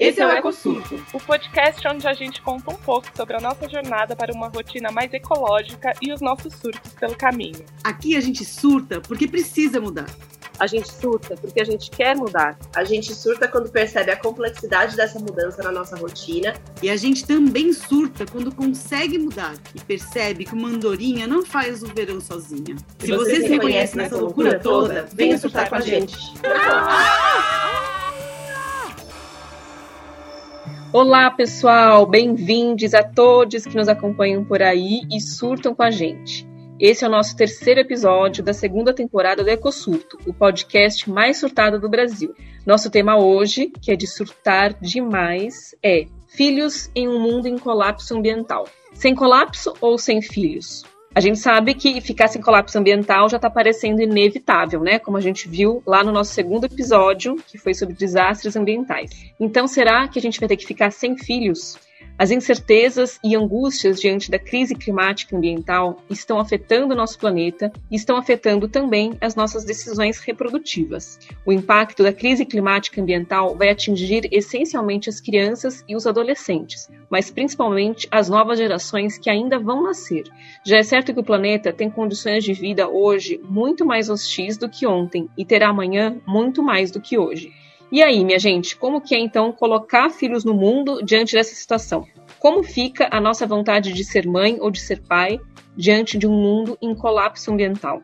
Esse é o EcoSurto, o podcast onde a gente conta um pouco sobre a nossa jornada para uma rotina mais ecológica e os nossos surtos pelo caminho. Aqui a gente surta porque precisa mudar. A gente surta porque a gente quer mudar. A gente surta quando percebe a complexidade dessa mudança na nossa rotina. E a gente também surta quando consegue mudar e percebe que uma andorinha não faz o verão sozinha. Se, Se você, você se reconhece nessa loucura toda, venha surtar com a gente. Olá, pessoal! Bem-vindos a todos que nos acompanham por aí e surtam com a gente. Esse é o nosso terceiro episódio da segunda temporada do EcoSurto, o podcast mais surtado do Brasil. Nosso tema hoje, que é de surtar demais, é Filhos em um mundo em colapso ambiental. Sem colapso ou sem filhos? A gente sabe que ficar sem colapso ambiental já está parecendo inevitável, né? Como a gente viu lá no nosso segundo episódio, que foi sobre desastres ambientais. Então, será que a gente vai ter que ficar sem filhos? As incertezas e angústias diante da crise climática e ambiental estão afetando o nosso planeta e estão afetando também as nossas decisões reprodutivas. O impacto da crise climática e ambiental vai atingir essencialmente as crianças e os adolescentes, mas principalmente as novas gerações que ainda vão nascer. Já é certo que o planeta tem condições de vida hoje muito mais hostis do que ontem e terá amanhã muito mais do que hoje. E aí, minha gente, como que é então colocar filhos no mundo diante dessa situação? Como fica a nossa vontade de ser mãe ou de ser pai diante de um mundo em colapso ambiental?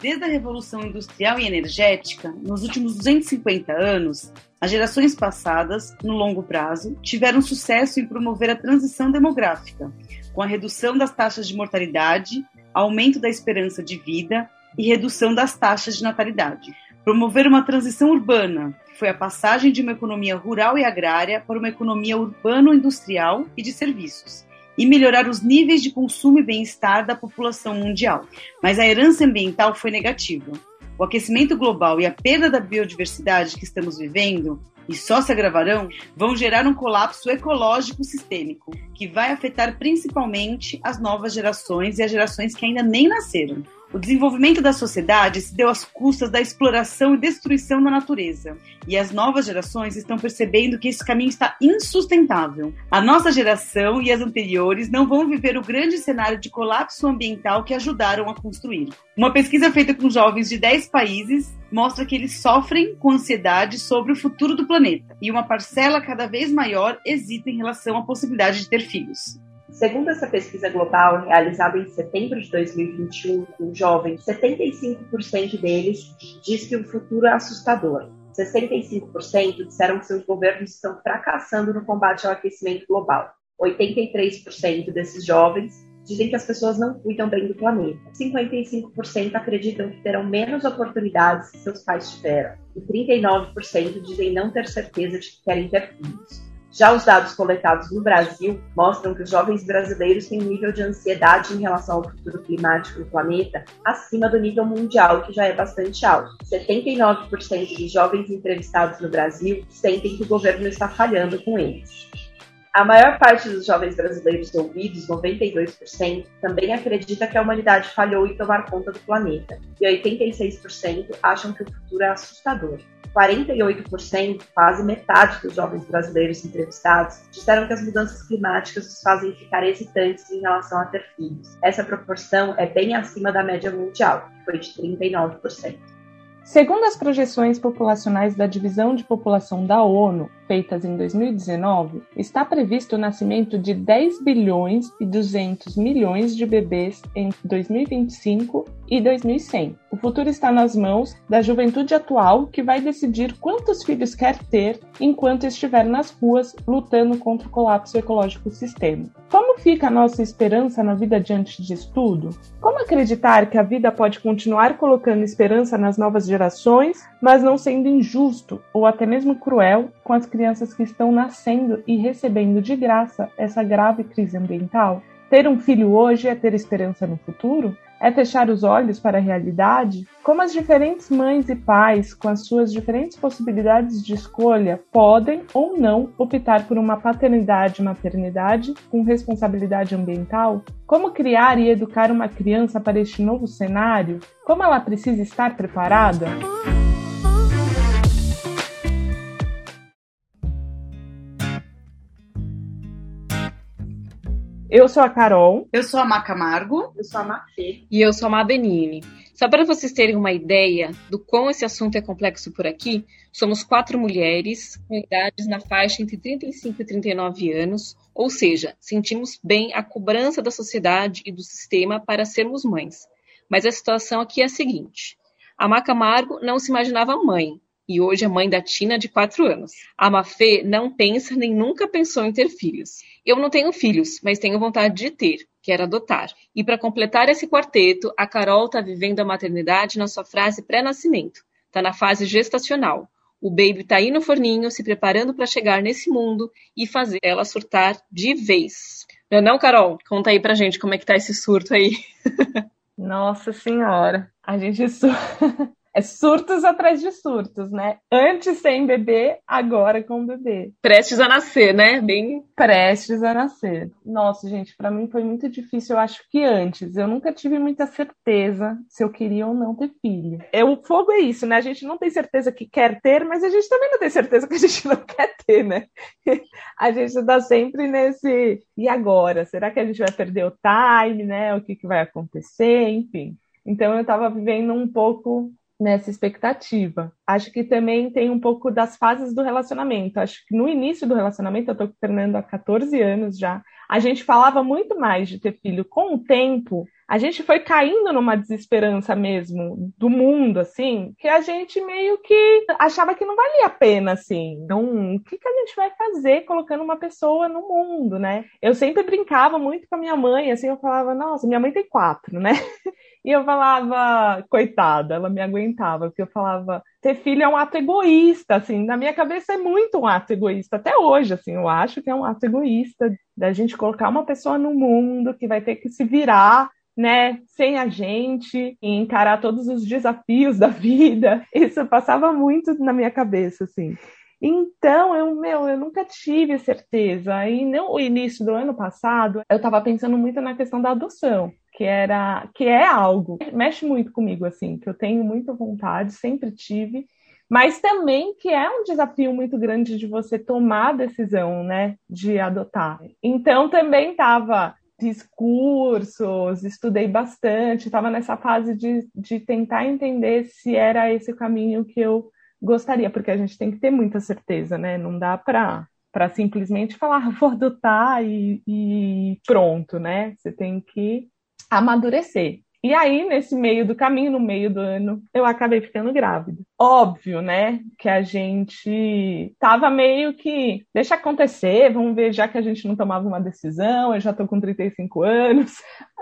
Desde a Revolução Industrial e Energética, nos últimos 250 anos, as gerações passadas, no longo prazo, tiveram sucesso em promover a transição demográfica, com a redução das taxas de mortalidade, aumento da esperança de vida e redução das taxas de natalidade. Promover uma transição urbana, foi a passagem de uma economia rural e agrária para uma economia urbano-industrial e de serviços, e melhorar os níveis de consumo e bem-estar da população mundial. Mas a herança ambiental foi negativa. O aquecimento global e a perda da biodiversidade que estamos vivendo e só se agravarão, vão gerar um colapso ecológico sistêmico, que vai afetar principalmente as novas gerações e as gerações que ainda nem nasceram. O desenvolvimento da sociedade se deu às custas da exploração e destruição da natureza, e as novas gerações estão percebendo que esse caminho está insustentável. A nossa geração e as anteriores não vão viver o grande cenário de colapso ambiental que ajudaram a construir. Uma pesquisa feita com jovens de 10 países mostra que eles sofrem com ansiedade sobre o futuro do planeta, e uma parcela cada vez maior hesita em relação à possibilidade de ter filhos. Segundo essa pesquisa global realizada em setembro de 2021 com jovens, 75% deles diz que o futuro é assustador. 65% disseram que seus governos estão fracassando no combate ao aquecimento global. 83% desses jovens dizem que as pessoas não cuidam bem do planeta. 55% acreditam que terão menos oportunidades que seus pais tiveram. E 39% dizem não ter certeza de que querem ter filhos. Já os dados coletados no Brasil mostram que os jovens brasileiros têm um nível de ansiedade em relação ao futuro climático do planeta acima do nível mundial, que já é bastante alto. 79% dos jovens entrevistados no Brasil sentem que o governo está falhando com eles. A maior parte dos jovens brasileiros ouvidos, 92%, também acredita que a humanidade falhou em tomar conta do planeta, e 86% acham que o futuro é assustador. 48%, quase metade dos jovens brasileiros entrevistados, disseram que as mudanças climáticas os fazem ficar hesitantes em relação a ter filhos. Essa proporção é bem acima da média mundial, que foi de 39%. Segundo as projeções populacionais da Divisão de População da ONU, feitas em 2019, está previsto o nascimento de 10 bilhões e 200 milhões de bebês entre 2025 e 2100. O futuro está nas mãos da juventude atual que vai decidir quantos filhos quer ter enquanto estiver nas ruas lutando contra o colapso ecológico sistêmico. Como fica a nossa esperança na vida diante disso tudo? Como acreditar que a vida pode continuar colocando esperança nas novas gerações, mas não sendo injusto ou até mesmo cruel com as crianças que estão nascendo e recebendo de graça essa grave crise ambiental? Ter um filho hoje é ter esperança no futuro? É fechar os olhos para a realidade? Como as diferentes mães e pais, com as suas diferentes possibilidades de escolha, podem ou não optar por uma paternidade e maternidade com responsabilidade ambiental? Como criar e educar uma criança para este novo cenário? Como ela precisa estar preparada? Eu sou a Carol. Eu sou a Maca Camargo. Eu sou a Mafê. E eu sou a Mabenini. Só para vocês terem uma ideia do quão esse assunto é complexo por aqui, somos quatro mulheres com idades na faixa entre 35 e 39 anos, ou seja, sentimos bem a cobrança da sociedade e do sistema para sermos mães. Mas a situação aqui é a seguinte: a Maca Camargo não se imaginava mãe, e hoje é mãe da Tina, de 4 anos. A Mafê não pensa nem nunca pensou em ter filhos. Eu não tenho filhos, mas tenho vontade de ter, quero adotar. E para completar esse quarteto, a Carol está vivendo a maternidade na sua frase pré-nascimento. Está na fase gestacional. O baby está aí no forninho, se preparando para chegar nesse mundo e fazer ela surtar de vez. Não é não, Carol? Conta aí pra gente como é que tá esse surto aí. Nossa senhora, a gente surta. É surtos atrás de surtos, né? Antes sem bebê, agora com bebê. Prestes a nascer, né? Bem. Prestes a nascer. Nossa, gente, para mim foi muito difícil. Eu acho que antes. Eu nunca tive muita certeza se eu queria ou não ter filho. É, o fogo é isso, né? A gente não tem certeza que quer ter, mas a gente também não tem certeza que a gente não quer ter, né? a gente tá sempre nesse. E agora? Será que a gente vai perder o time, né? O que, que vai acontecer? Enfim. Então eu estava vivendo um pouco nessa expectativa. Acho que também tem um pouco das fases do relacionamento. Acho que no início do relacionamento, eu estou treinando há 14 anos já, a gente falava muito mais de ter filho. Com o tempo, a gente foi caindo numa desesperança mesmo do mundo, assim, que a gente meio que achava que não valia a pena, assim. Então, o que, que a gente vai fazer colocando uma pessoa no mundo, né? Eu sempre brincava muito com a minha mãe, assim, eu falava, nossa, minha mãe tem quatro, né? E eu falava, coitada, ela me aguentava, porque eu falava, ter filho é um ato egoísta, assim, na minha cabeça é muito um ato egoísta, até hoje, assim, eu acho que é um ato egoísta da gente colocar uma pessoa no mundo que vai ter que se virar, né, sem a gente, e encarar todos os desafios da vida. Isso passava muito na minha cabeça, assim. Então, eu, meu, eu nunca tive certeza. E no início do ano passado, eu estava pensando muito na questão da adoção que era que é algo mexe muito comigo assim, que eu tenho muita vontade, sempre tive, mas também que é um desafio muito grande de você tomar a decisão, né, de adotar. Então também estava discursos, estudei bastante, estava nessa fase de, de tentar entender se era esse o caminho que eu gostaria, porque a gente tem que ter muita certeza, né? Não dá para para simplesmente falar vou adotar e, e pronto, né? Você tem que amadurecer. E aí, nesse meio do caminho, no meio do ano, eu acabei ficando grávida. Óbvio, né? Que a gente tava meio que, deixa acontecer, vamos ver, já que a gente não tomava uma decisão, eu já tô com 35 anos.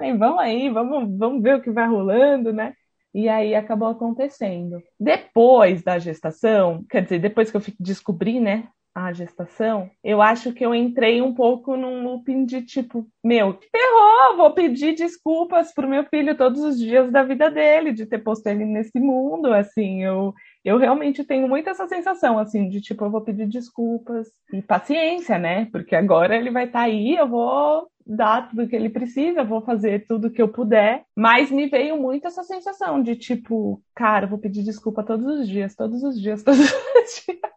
Vamos aí, vamos, vamos ver o que vai rolando, né? E aí acabou acontecendo. Depois da gestação, quer dizer, depois que eu descobri, né, a gestação, eu acho que eu entrei um pouco num looping de tipo, meu, ferrou, vou pedir desculpas pro meu filho todos os dias da vida dele, de ter posto ele nesse mundo, assim, eu, eu realmente tenho muito essa sensação, assim, de tipo, eu vou pedir desculpas e paciência, né, porque agora ele vai estar tá aí, eu vou dar tudo que ele precisa, vou fazer tudo que eu puder, mas me veio muito essa sensação de tipo, cara, vou pedir desculpa todos os dias, todos os dias, todos os dias.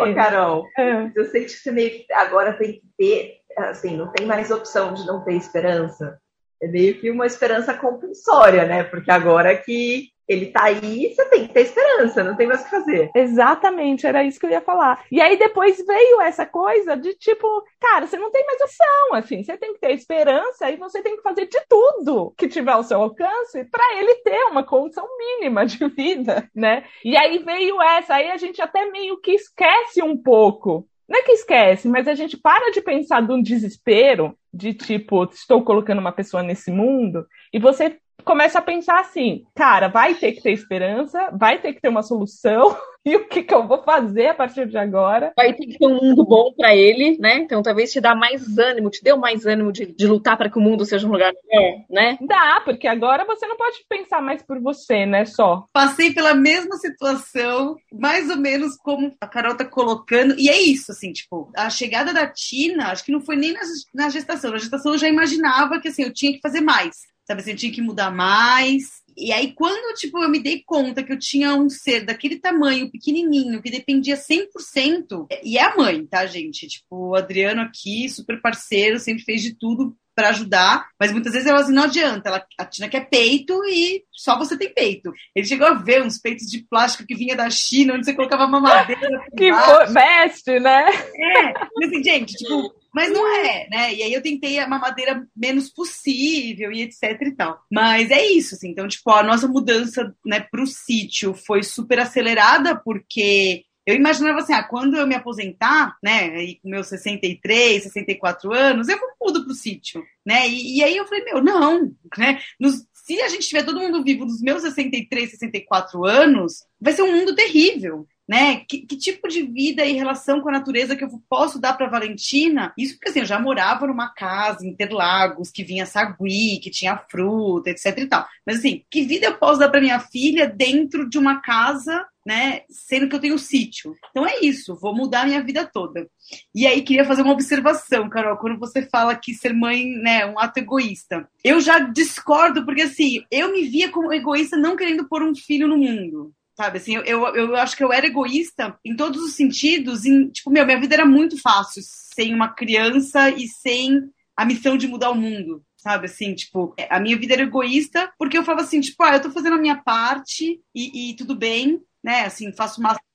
Ô, Carol, é. eu sei que você meio que agora tem que ter, assim, não tem mais opção de não ter esperança. É meio que uma esperança compulsória, né? Porque agora que ele tá aí, você tem que ter esperança, não tem mais o que fazer. Exatamente, era isso que eu ia falar. E aí depois veio essa coisa de tipo, cara, você não tem mais opção, assim, você tem que ter esperança e você tem que fazer de tudo que tiver ao seu alcance para ele ter uma condição mínima de vida, né? E aí veio essa, aí a gente até meio que esquece um pouco não é que esquece, mas a gente para de pensar de um desespero, de tipo, estou colocando uma pessoa nesse mundo, e você começa a pensar assim, cara, vai ter que ter esperança, vai ter que ter uma solução, e o que, que eu vou fazer a partir de agora? Vai ter que ter um mundo bom para ele, né? Então talvez te dá mais ânimo, te deu mais ânimo de, de lutar para que o mundo seja um lugar melhor, né? Dá, porque agora você não pode pensar mais por você, né, só. Passei pela mesma situação, mais ou menos como a Carol tá colocando, e é isso, assim, tipo, a chegada da Tina, acho que não foi nem na, na gestação, na gestação eu já imaginava que, assim, eu tinha que fazer mais sabe assim, eu tinha que mudar mais. e aí, quando, tipo, eu me dei conta que eu tinha um ser daquele tamanho, pequenininho, que dependia 100%, e é a mãe, tá, gente? Tipo, o Adriano aqui, super parceiro, sempre fez de tudo para ajudar, mas muitas vezes ela assim, não adianta, ela, a Tina quer peito e só você tem peito. Ele chegou a ver uns peitos de plástico que vinha da China, onde você colocava mamadeira. que veste, né? É, assim, gente, tipo, mas não é, né? E aí eu tentei a mamadeira menos possível e etc e tal. Mas é isso, assim. Então, tipo, a nossa mudança, né, pro sítio foi super acelerada porque eu imaginava assim, ah, quando eu me aposentar, né, e com meus 63, 64 anos, eu vou mudo pro sítio, né? E, e, aí eu falei, meu, não, né? Nos, se a gente tiver todo mundo vivo nos meus 63, 64 anos, vai ser um mundo terrível, né? Que, que, tipo de vida e relação com a natureza que eu posso dar para Valentina? Isso porque assim, eu já morava numa casa em Interlagos, que vinha sagui, que tinha fruta, etc e tal. Mas assim, que vida eu posso dar para minha filha dentro de uma casa, né, sendo que eu tenho sítio? Então é isso, vou mudar a minha vida toda. E aí queria fazer uma observação, Carol, quando você fala que ser mãe, né, é um ato egoísta. Eu já discordo porque assim, eu me via como egoísta não querendo pôr um filho no mundo sabe? Assim, eu, eu, eu acho que eu era egoísta em todos os sentidos. Em, tipo, meu, minha vida era muito fácil sem uma criança e sem a missão de mudar o mundo, sabe? Assim, tipo, a minha vida era egoísta porque eu falava assim, tipo, ah, eu tô fazendo a minha parte e, e tudo bem, né? Assim, faço o máximo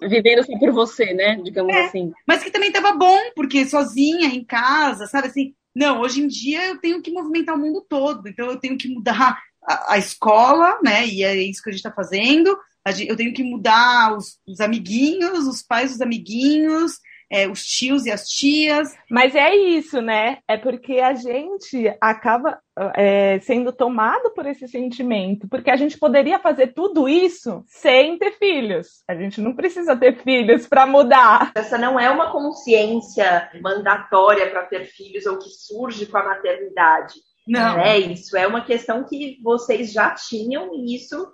Vivendo só por você, né? Digamos é, assim. Mas que também tava bom, porque sozinha, em casa, sabe? Assim, não, hoje em dia eu tenho que movimentar o mundo todo, então eu tenho que mudar a, a escola, né? E é isso que a gente está fazendo. Eu tenho que mudar os, os amiguinhos, os pais dos amiguinhos, é, os tios e as tias. Mas é isso, né? É porque a gente acaba é, sendo tomado por esse sentimento, porque a gente poderia fazer tudo isso sem ter filhos. A gente não precisa ter filhos para mudar. Essa não é uma consciência mandatória para ter filhos ou que surge com a maternidade. Não. É isso, é uma questão que vocês já tinham e isso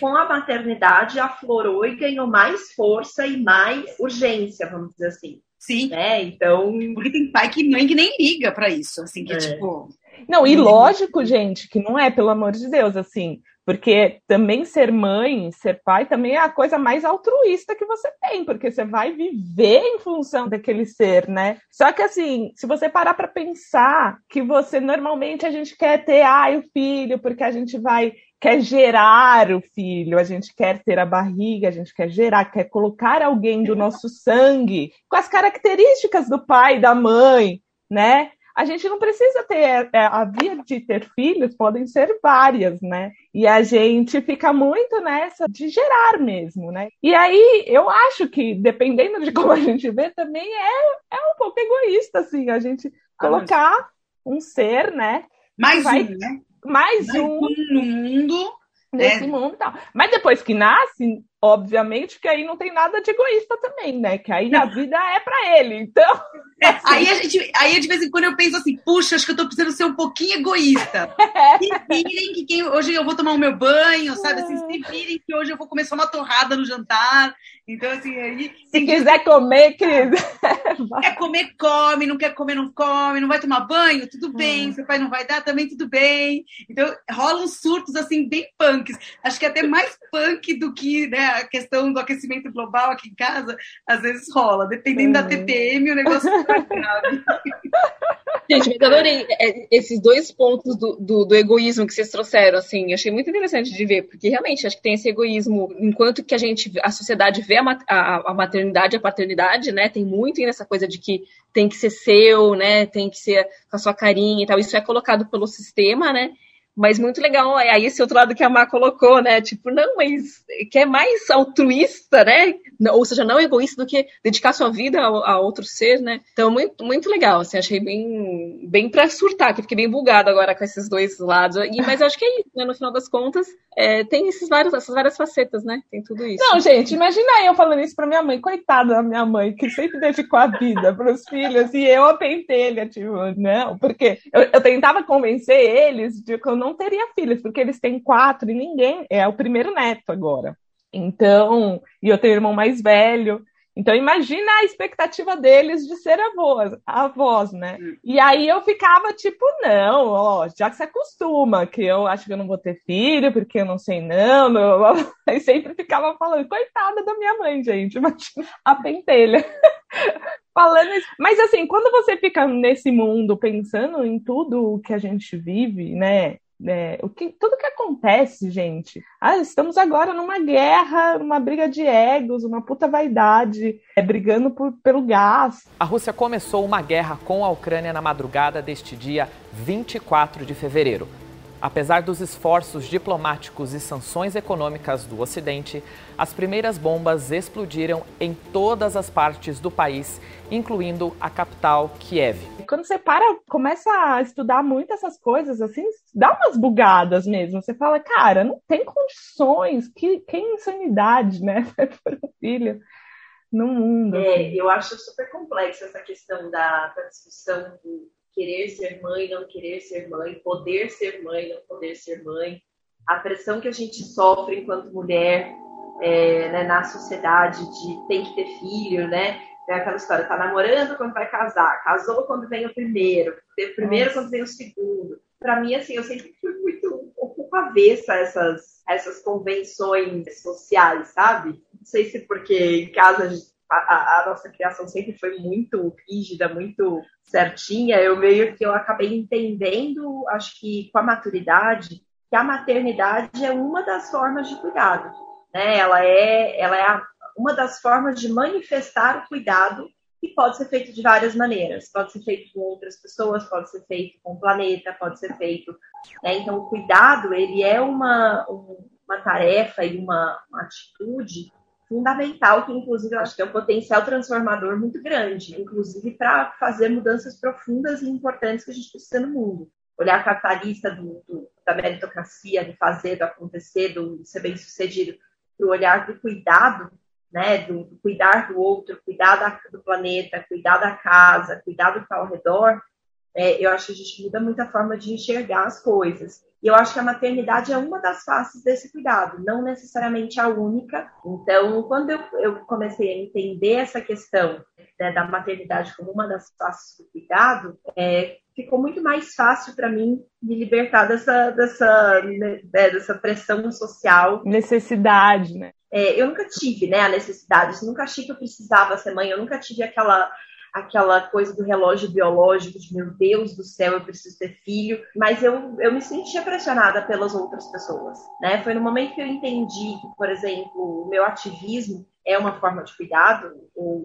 com a maternidade aflorou e ganhou mais força e mais urgência, vamos dizer assim. Sim. Né? Então. Porque tem pai que mãe que nem liga para isso, assim, que é. tipo. Não, e lógico, gente, que não é, pelo amor de Deus, assim, porque também ser mãe, ser pai, também é a coisa mais altruísta que você tem, porque você vai viver em função daquele ser, né? Só que assim, se você parar para pensar que você normalmente a gente quer ter ai o filho, porque a gente vai quer gerar o filho, a gente quer ter a barriga, a gente quer gerar, quer colocar alguém do nosso sangue com as características do pai, da mãe, né? A gente não precisa ter é, a via de ter filhos podem ser várias, né? E a gente fica muito nessa de gerar mesmo, né? E aí eu acho que dependendo de como a gente vê também é, é um pouco egoísta assim, a gente colocar um ser, né? Mais vai, um, né? Mais, mais um, um no mundo nesse é. mundo e tal. Mas depois que nasce, obviamente que aí não tem nada de egoísta também, né? Que aí a vida é para ele. Então. É, aí a gente, aí de vez em quando eu penso assim, puxa, acho que eu tô precisando ser um pouquinho egoísta. Se virem que quem, hoje eu vou tomar o meu banho, sabe? Assim, se virem que hoje eu vou comer só uma torrada no jantar. Então, assim, aí. Se quiser comer, querido. Quer comer, come, não quer comer, não come, não vai tomar banho, tudo bem. Hum. Seu pai não vai dar, também tudo bem. Então, rolam surtos, assim, bem punks. Acho que é até mais punk do que né, a questão do aquecimento global aqui em casa, às vezes rola. Dependendo da TPM, o negócio fica grave. Gente, mas adorei é, esses dois pontos do, do, do, egoísmo que vocês trouxeram, assim, achei muito interessante de ver, porque realmente acho que tem esse egoísmo, enquanto que a gente, a sociedade vê a, a, a maternidade, a paternidade, né, tem muito nessa coisa de que tem que ser seu, né, tem que ser com a sua carinha e tal, isso é colocado pelo sistema, né, mas muito legal, é aí esse outro lado que a Má colocou, né? Tipo, não, mas que é mais altruísta, né? Ou seja, não egoísta do que dedicar sua vida a, a outro ser, né? Então, muito, muito legal, assim, achei bem, bem pra surtar, que fiquei bem bugado agora com esses dois lados. E, mas acho que é isso, né? No final das contas, é, tem esses vários, essas várias facetas, né? Tem tudo isso. Não, gente, imagina eu falando isso pra minha mãe, coitada da minha mãe, que sempre dedicou a vida pros filhos, e eu a pentelha, tipo, não, porque eu, eu tentava convencer eles de que eu não não teria filhos, porque eles têm quatro e ninguém. É o primeiro neto agora. Então, e eu tenho um irmão mais velho. Então imagina a expectativa deles de ser avós, avós, né? E aí eu ficava tipo, não, ó, já que se acostuma, que eu acho que eu não vou ter filho, porque eu não sei não, não. Aí sempre ficava falando, coitada da minha mãe, gente, imagina a pentelha. Falando isso. Mas assim, quando você fica nesse mundo pensando em tudo que a gente vive, né? É, o que, tudo que acontece, gente. Ah, estamos agora numa guerra, numa briga de egos, uma puta vaidade, é, brigando por, pelo gás. A Rússia começou uma guerra com a Ucrânia na madrugada deste dia 24 de fevereiro. Apesar dos esforços diplomáticos e sanções econômicas do Ocidente, as primeiras bombas explodiram em todas as partes do país, incluindo a capital Kiev. Quando você para, começa a estudar muito essas coisas, assim, dá umas bugadas mesmo. Você fala, cara, não tem condições, que, que insanidade, né? Por um filho no mundo. É, eu acho super complexa essa questão da, da discussão do querer ser mãe, não querer ser mãe, poder ser mãe, não poder ser mãe, a pressão que a gente sofre enquanto mulher é, né, na sociedade de tem que ter filho, né? É aquela história, tá namorando quando vai casar, casou quando vem o primeiro, o primeiro Nossa. quando vem o segundo. Para mim, assim, eu sempre fui muito um pouco avessa essas, essas convenções sociais, sabe? Não sei se porque em casa a, a, nossa criação sempre foi muito rígida, muito certinha, eu meio que eu acabei entendendo, acho que com a maturidade, que a maternidade é uma das formas de cuidado. Né? Ela é, ela é a, uma das formas de manifestar o cuidado que pode ser feito de várias maneiras. Pode ser feito com outras pessoas, pode ser feito com o planeta, pode ser feito. Né? Então, o cuidado ele é uma, uma tarefa e uma, uma atitude fundamental, que inclusive eu acho que tem um potencial transformador muito grande, inclusive para fazer mudanças profundas e importantes que a gente precisa no mundo. Olhar capitalista do, do, da meritocracia, do fazer, do acontecer, do ser bem sucedido, para o olhar do cuidado, né, do, do, cuidar do outro, cuidar da, do planeta, cuidar da casa, cuidar do que está ao redor, é, eu acho que a gente muda muito a forma de enxergar as coisas. E eu acho que a maternidade é uma das faces desse cuidado, não necessariamente a única. Então, quando eu, eu comecei a entender essa questão né, da maternidade como uma das faces do cuidado, é, ficou muito mais fácil para mim me libertar dessa, dessa, né, dessa pressão social. Necessidade, né? É, eu nunca tive né, a necessidade, eu nunca achei que eu precisava ser mãe, eu nunca tive aquela aquela coisa do relógio biológico, de meu Deus do céu, eu preciso ter filho, mas eu, eu me sentia pressionada pelas outras pessoas, né? Foi no momento que eu entendi que, por exemplo, o meu ativismo é uma forma de cuidado,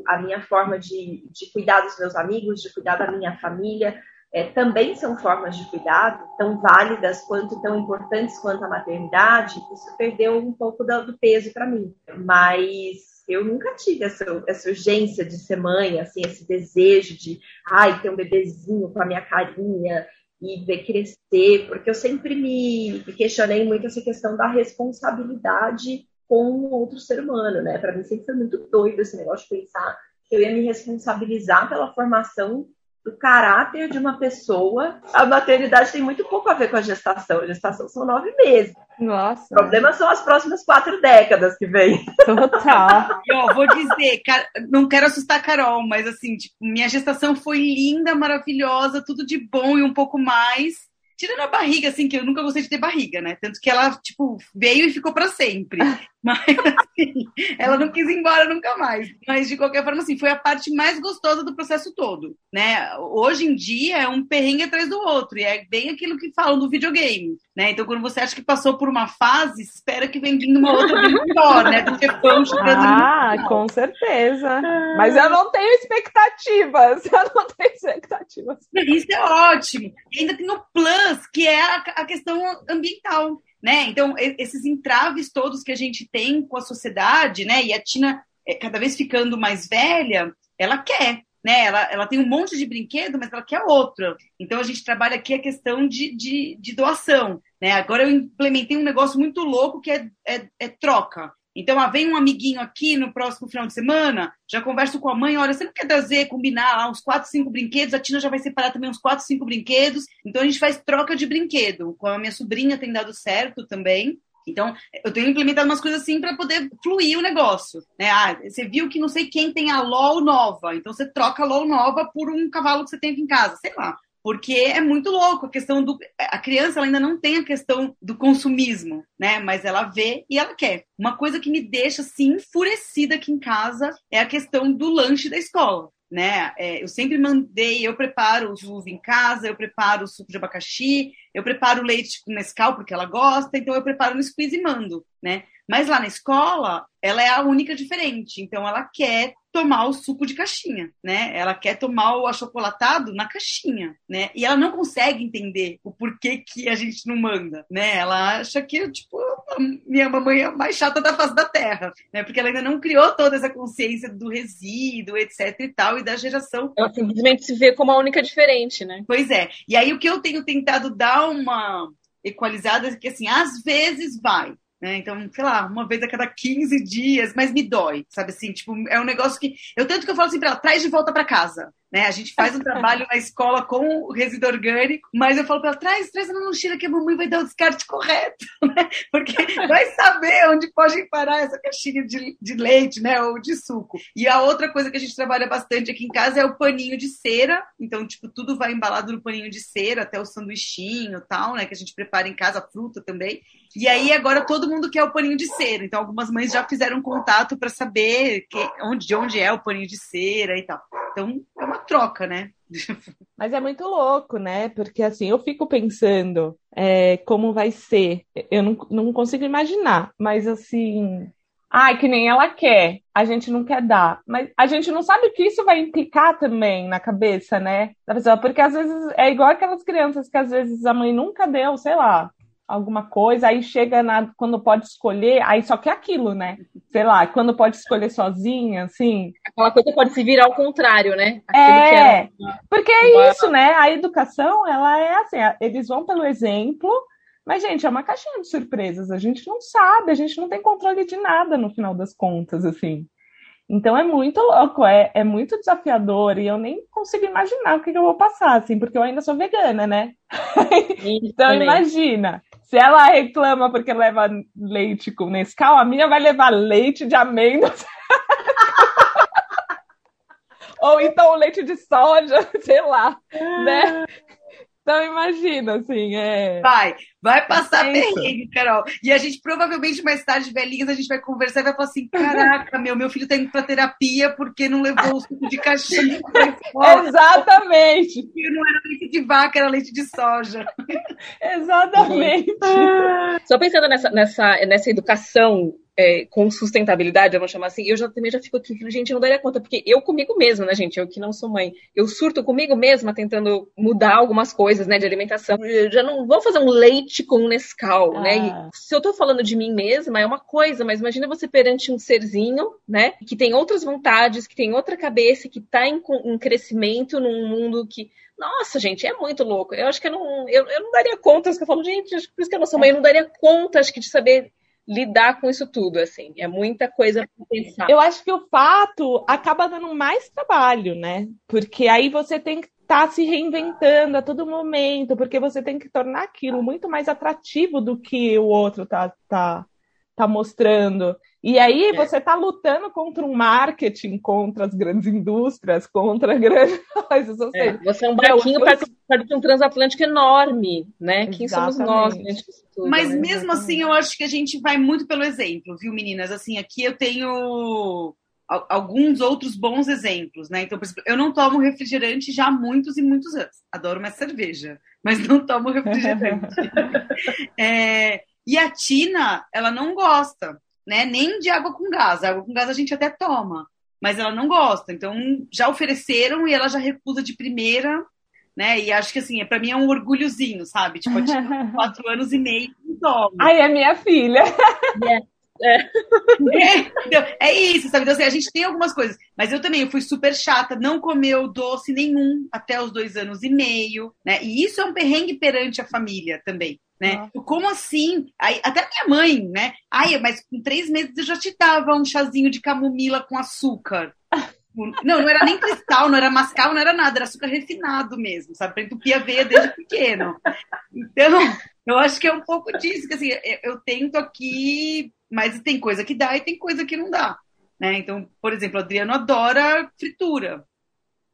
a minha forma de, de cuidar dos meus amigos, de cuidar da minha família, é, também são formas de cuidado, tão válidas quanto tão importantes quanto a maternidade, isso perdeu um pouco do, do peso para mim. Mas eu nunca tive essa, essa urgência de ser mãe, assim, esse desejo de, ai, ter um bebezinho com a minha carinha e ver crescer, porque eu sempre me, questionei muito essa questão da responsabilidade com outro ser humano, né? Para mim sempre foi muito doido esse negócio de pensar que eu ia me responsabilizar pela formação do caráter de uma pessoa. A maternidade tem muito pouco a ver com a gestação. A gestação são nove meses. Nossa. O problema são as próximas quatro décadas que vem. Total. Eu vou dizer, não quero assustar a Carol, mas assim, tipo, minha gestação foi linda, maravilhosa, tudo de bom e um pouco mais. Tirando a barriga, assim, que eu nunca gostei de ter barriga, né? Tanto que ela, tipo, veio e ficou para sempre. Mas, assim, ela não quis ir embora nunca mais. Mas, de qualquer forma, assim, foi a parte mais gostosa do processo todo, né? Hoje em dia é um perrengue atrás do outro. E é bem aquilo que falam do videogame, né? Então, quando você acha que passou por uma fase, espera que vem vindo uma outra bem melhor, né? Do Ah, com certeza. Mas eu não tenho expectativas. Eu não tenho expectativas. Isso é ótimo. E ainda tem o plus, que é a questão ambiental né? Então, esses entraves todos que a gente tem com a sociedade, né? E a Tina, é, cada vez ficando mais velha, ela quer, né? Ela, ela tem um monte de brinquedo, mas ela quer outro. Então, a gente trabalha aqui a questão de, de, de doação, né? Agora eu implementei um negócio muito louco que é, é, é troca. Então, ah, vem um amiguinho aqui no próximo final de semana, já converso com a mãe, olha, você não quer trazer, combinar lá uns quatro, cinco brinquedos? A Tina já vai separar também uns quatro, cinco brinquedos. Então, a gente faz troca de brinquedo. Com a minha sobrinha tem dado certo também. Então, eu tenho implementado umas coisas assim para poder fluir o negócio. Né? Ah, você viu que não sei quem tem a LOL nova, então você troca a LOL nova por um cavalo que você tem aqui em casa, sei lá. Porque é muito louco a questão do. A criança ainda não tem a questão do consumismo, né? Mas ela vê e ela quer. Uma coisa que me deixa assim enfurecida aqui em casa é a questão do lanche da escola né? É, eu sempre mandei, eu preparo o uva em casa, eu preparo o suco de abacaxi, eu preparo o leite com Nescau porque ela gosta, então eu preparo no squeeze e mando, né? Mas lá na escola, ela é a única diferente. Então, ela quer tomar o suco de caixinha, né? Ela quer tomar o achocolatado na caixinha, né? E ela não consegue entender o porquê que a gente não manda, né? Ela acha que, tipo, minha mamãe é a mais chata da face da terra, né? Porque ela ainda não criou toda essa consciência do resíduo, etc e tal, e da geração. Ela simplesmente se vê como a única diferente, né? Pois é. E aí, o que eu tenho tentado dar uma equalizada é que, assim, às vezes vai, né? Então, sei lá, uma vez a cada 15 dias, mas me dói, sabe assim? Tipo, é um negócio que. Eu tanto que eu falo assim pra ela, traz de volta para casa. Né? A gente faz um trabalho na escola com o resíduo orgânico, mas eu falo para ela, traz, traz uma mochila que a mamãe vai dar o descarte correto, né? Porque vai saber onde pode parar essa caixinha de, de leite, né? Ou de suco. E a outra coisa que a gente trabalha bastante aqui em casa é o paninho de cera. Então, tipo, tudo vai embalado no paninho de cera, até o sanduichinho e tal, né? Que a gente prepara em casa, fruta também. E aí agora todo mundo quer o paninho de cera. Então, algumas mães já fizeram contato para saber que, onde, de onde é o paninho de cera e tal. Então, é uma troca, né? Mas é muito louco, né? Porque assim, eu fico pensando é, como vai ser. Eu não, não consigo imaginar, mas assim. Ai, que nem ela quer, a gente não quer dar. Mas a gente não sabe o que isso vai implicar também na cabeça, né? Da pessoa, porque às vezes é igual aquelas crianças que às vezes a mãe nunca deu, sei lá, alguma coisa, aí chega na, quando pode escolher, aí só quer aquilo, né? Sei lá, quando pode escolher sozinha, assim. Aquela coisa pode se virar ao contrário, né? Aquilo é, uma, porque é uma... isso, né? A educação, ela é assim, eles vão pelo exemplo, mas, gente, é uma caixinha de surpresas, a gente não sabe, a gente não tem controle de nada no final das contas, assim. Então é muito louco, é, é muito desafiador e eu nem consigo imaginar o que, que eu vou passar, assim, porque eu ainda sou vegana, né? então também. imagina, se ela reclama porque leva leite com Nescau, a minha vai levar leite de amêndoas. Ou então leite de soja, sei lá, né? Então imagina, assim, é. Vai, vai passar é perrengue, Carol. E a gente provavelmente mais tarde, velhinhas, a gente vai conversar e vai falar assim: caraca, meu, meu filho tá indo pra terapia porque não levou o suco de caixinha. Exatamente. Não era leite de vaca, era leite de soja. Exatamente. Só pensando nessa, nessa, nessa educação é, com sustentabilidade, vamos chamar assim, eu já também já fico aqui, gente, eu não daria conta, porque eu comigo mesma, né, gente, eu que não sou mãe, eu surto comigo mesma tentando mudar algumas coisas, né, de alimentação. Eu já não vou fazer um leite com Nescau, né? ah. né? E se eu tô falando de mim mesma, é uma coisa, mas imagina você perante um serzinho, né, que tem outras vontades, que tem outra cabeça, que tá em, em crescimento num mundo que nossa, gente, é muito louco. Eu acho que eu não, eu, eu não daria conta, que eu falo, gente, por isso que eu não sou mãe, eu não daria conta, acho que, de saber lidar com isso tudo, assim. É muita coisa para pensar. Eu acho que o fato acaba dando mais trabalho, né? Porque aí você tem que estar tá se reinventando a todo momento, porque você tem que tornar aquilo muito mais atrativo do que o outro tá, tá, tá mostrando. E aí é. você está lutando contra um marketing, contra as grandes indústrias, contra grandes coisas. Ou é, seja, é, você é um barquinho para de um transatlântico enorme, né? Quem somos nós? Tudo, Mas né? mesmo assim, eu acho que a gente vai muito pelo exemplo, viu, meninas? Assim, aqui eu tenho alguns outros bons exemplos, né? Então, por exemplo, eu não tomo refrigerante já há muitos e muitos anos. Adoro uma cerveja, mas não tomo refrigerante. é, e a Tina, ela não gosta né? Nem de água com gás. A água com gás a gente até toma, mas ela não gosta. Então, já ofereceram e ela já recusa de primeira, né? E acho que assim, é, para mim é um orgulhozinho, sabe? Tipo, eu tinha quatro anos e meio e toma. Ai, é minha filha. É. É. É, então, é, isso, sabe? Então, assim, a gente tem algumas coisas, mas eu também eu fui super chata, não comeu doce nenhum até os dois anos e meio, né? E isso é um perrengue perante a família também, né? Como assim? Aí, até minha mãe, né? Ai, mas com três meses eu já te dava um chazinho de camomila com açúcar. Não, não era nem cristal, não era mascavo, não era nada, era açúcar refinado mesmo, sabe? Para entupir a veia desde pequeno. Então, eu acho que é um pouco disso, que assim, eu tento aqui, mas tem coisa que dá e tem coisa que não dá. Né? Então, por exemplo, o Adriano adora fritura.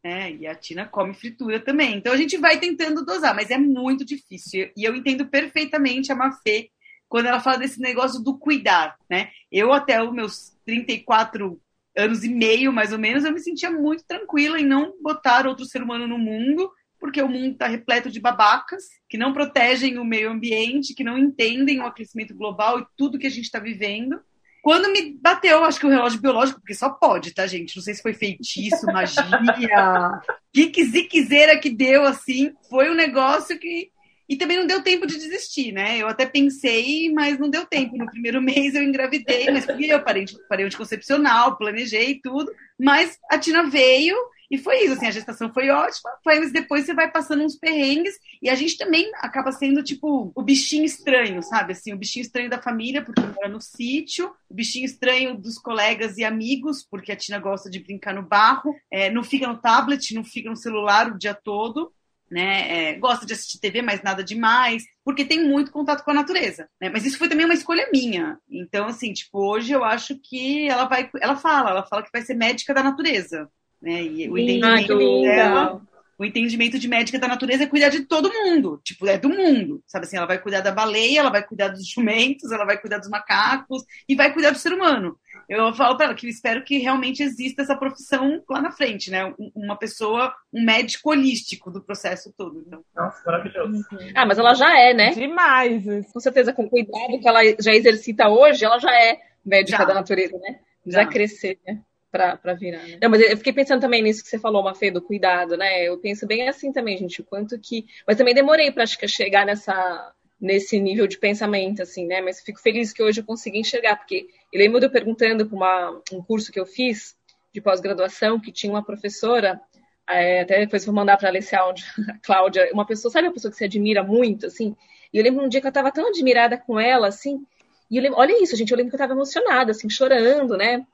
Né? E a Tina come fritura também. Então a gente vai tentando dosar, mas é muito difícil. E eu entendo perfeitamente a Mafê quando ela fala desse negócio do cuidar, né? Eu até os meus 34 anos e meio, mais ou menos, eu me sentia muito tranquila em não botar outro ser humano no mundo, porque o mundo está repleto de babacas que não protegem o meio ambiente, que não entendem o aquecimento global e tudo que a gente está vivendo. Quando me bateu, acho que o relógio biológico, porque só pode, tá, gente? Não sei se foi feitiço, magia, que quiser que deu, assim. Foi um negócio que e também não deu tempo de desistir, né? Eu até pensei, mas não deu tempo. No primeiro mês eu engravidei, mas porque eu parei, parei anticoncepcional, planejei tudo. Mas a Tina veio e foi isso, assim, a gestação foi ótima, mas depois você vai passando uns perrengues e a gente também acaba sendo, tipo, o bichinho estranho, sabe? Assim, o bichinho estranho da família, porque mora no sítio, o bichinho estranho dos colegas e amigos, porque a Tina gosta de brincar no barro, é, não fica no tablet, não fica no celular o dia todo né? É, gosta de assistir TV, mas nada demais, porque tem muito contato com a natureza, né? Mas isso foi também uma escolha minha. Então, assim, tipo, hoje eu acho que ela vai, ela fala, ela fala que vai ser médica da natureza, né? E o entendimento dela, o entendimento de médica da natureza é cuidar de todo mundo, tipo, é do mundo, sabe assim, ela vai cuidar da baleia, ela vai cuidar dos jumentos, ela vai cuidar dos macacos e vai cuidar do ser humano eu falo para ela que eu espero que realmente exista essa profissão lá na frente, né? Uma pessoa, um médico holístico do processo todo. Então. Nossa, maravilhoso. Ah, mas ela já é, né? Demais. Com certeza, com o cuidado que ela já exercita hoje, ela já é médica já. da natureza, né? Já, já crescer, né? Pra virar, né? Não, mas eu fiquei pensando também nisso que você falou, Mafê, do cuidado, né? Eu penso bem assim também, gente, o quanto que... Mas também demorei que, chegar nessa nesse nível de pensamento, assim, né? Mas fico feliz que hoje eu consegui enxergar, porque eu lembro de eu perguntando para um curso que eu fiz de pós-graduação, que tinha uma professora, é, até depois vou mandar para a áudio, a Cláudia, uma pessoa, sabe uma pessoa que se admira muito, assim? E eu lembro um dia que eu estava tão admirada com ela, assim, e eu lembro, olha isso, gente, eu lembro que eu estava emocionada, assim, chorando, né?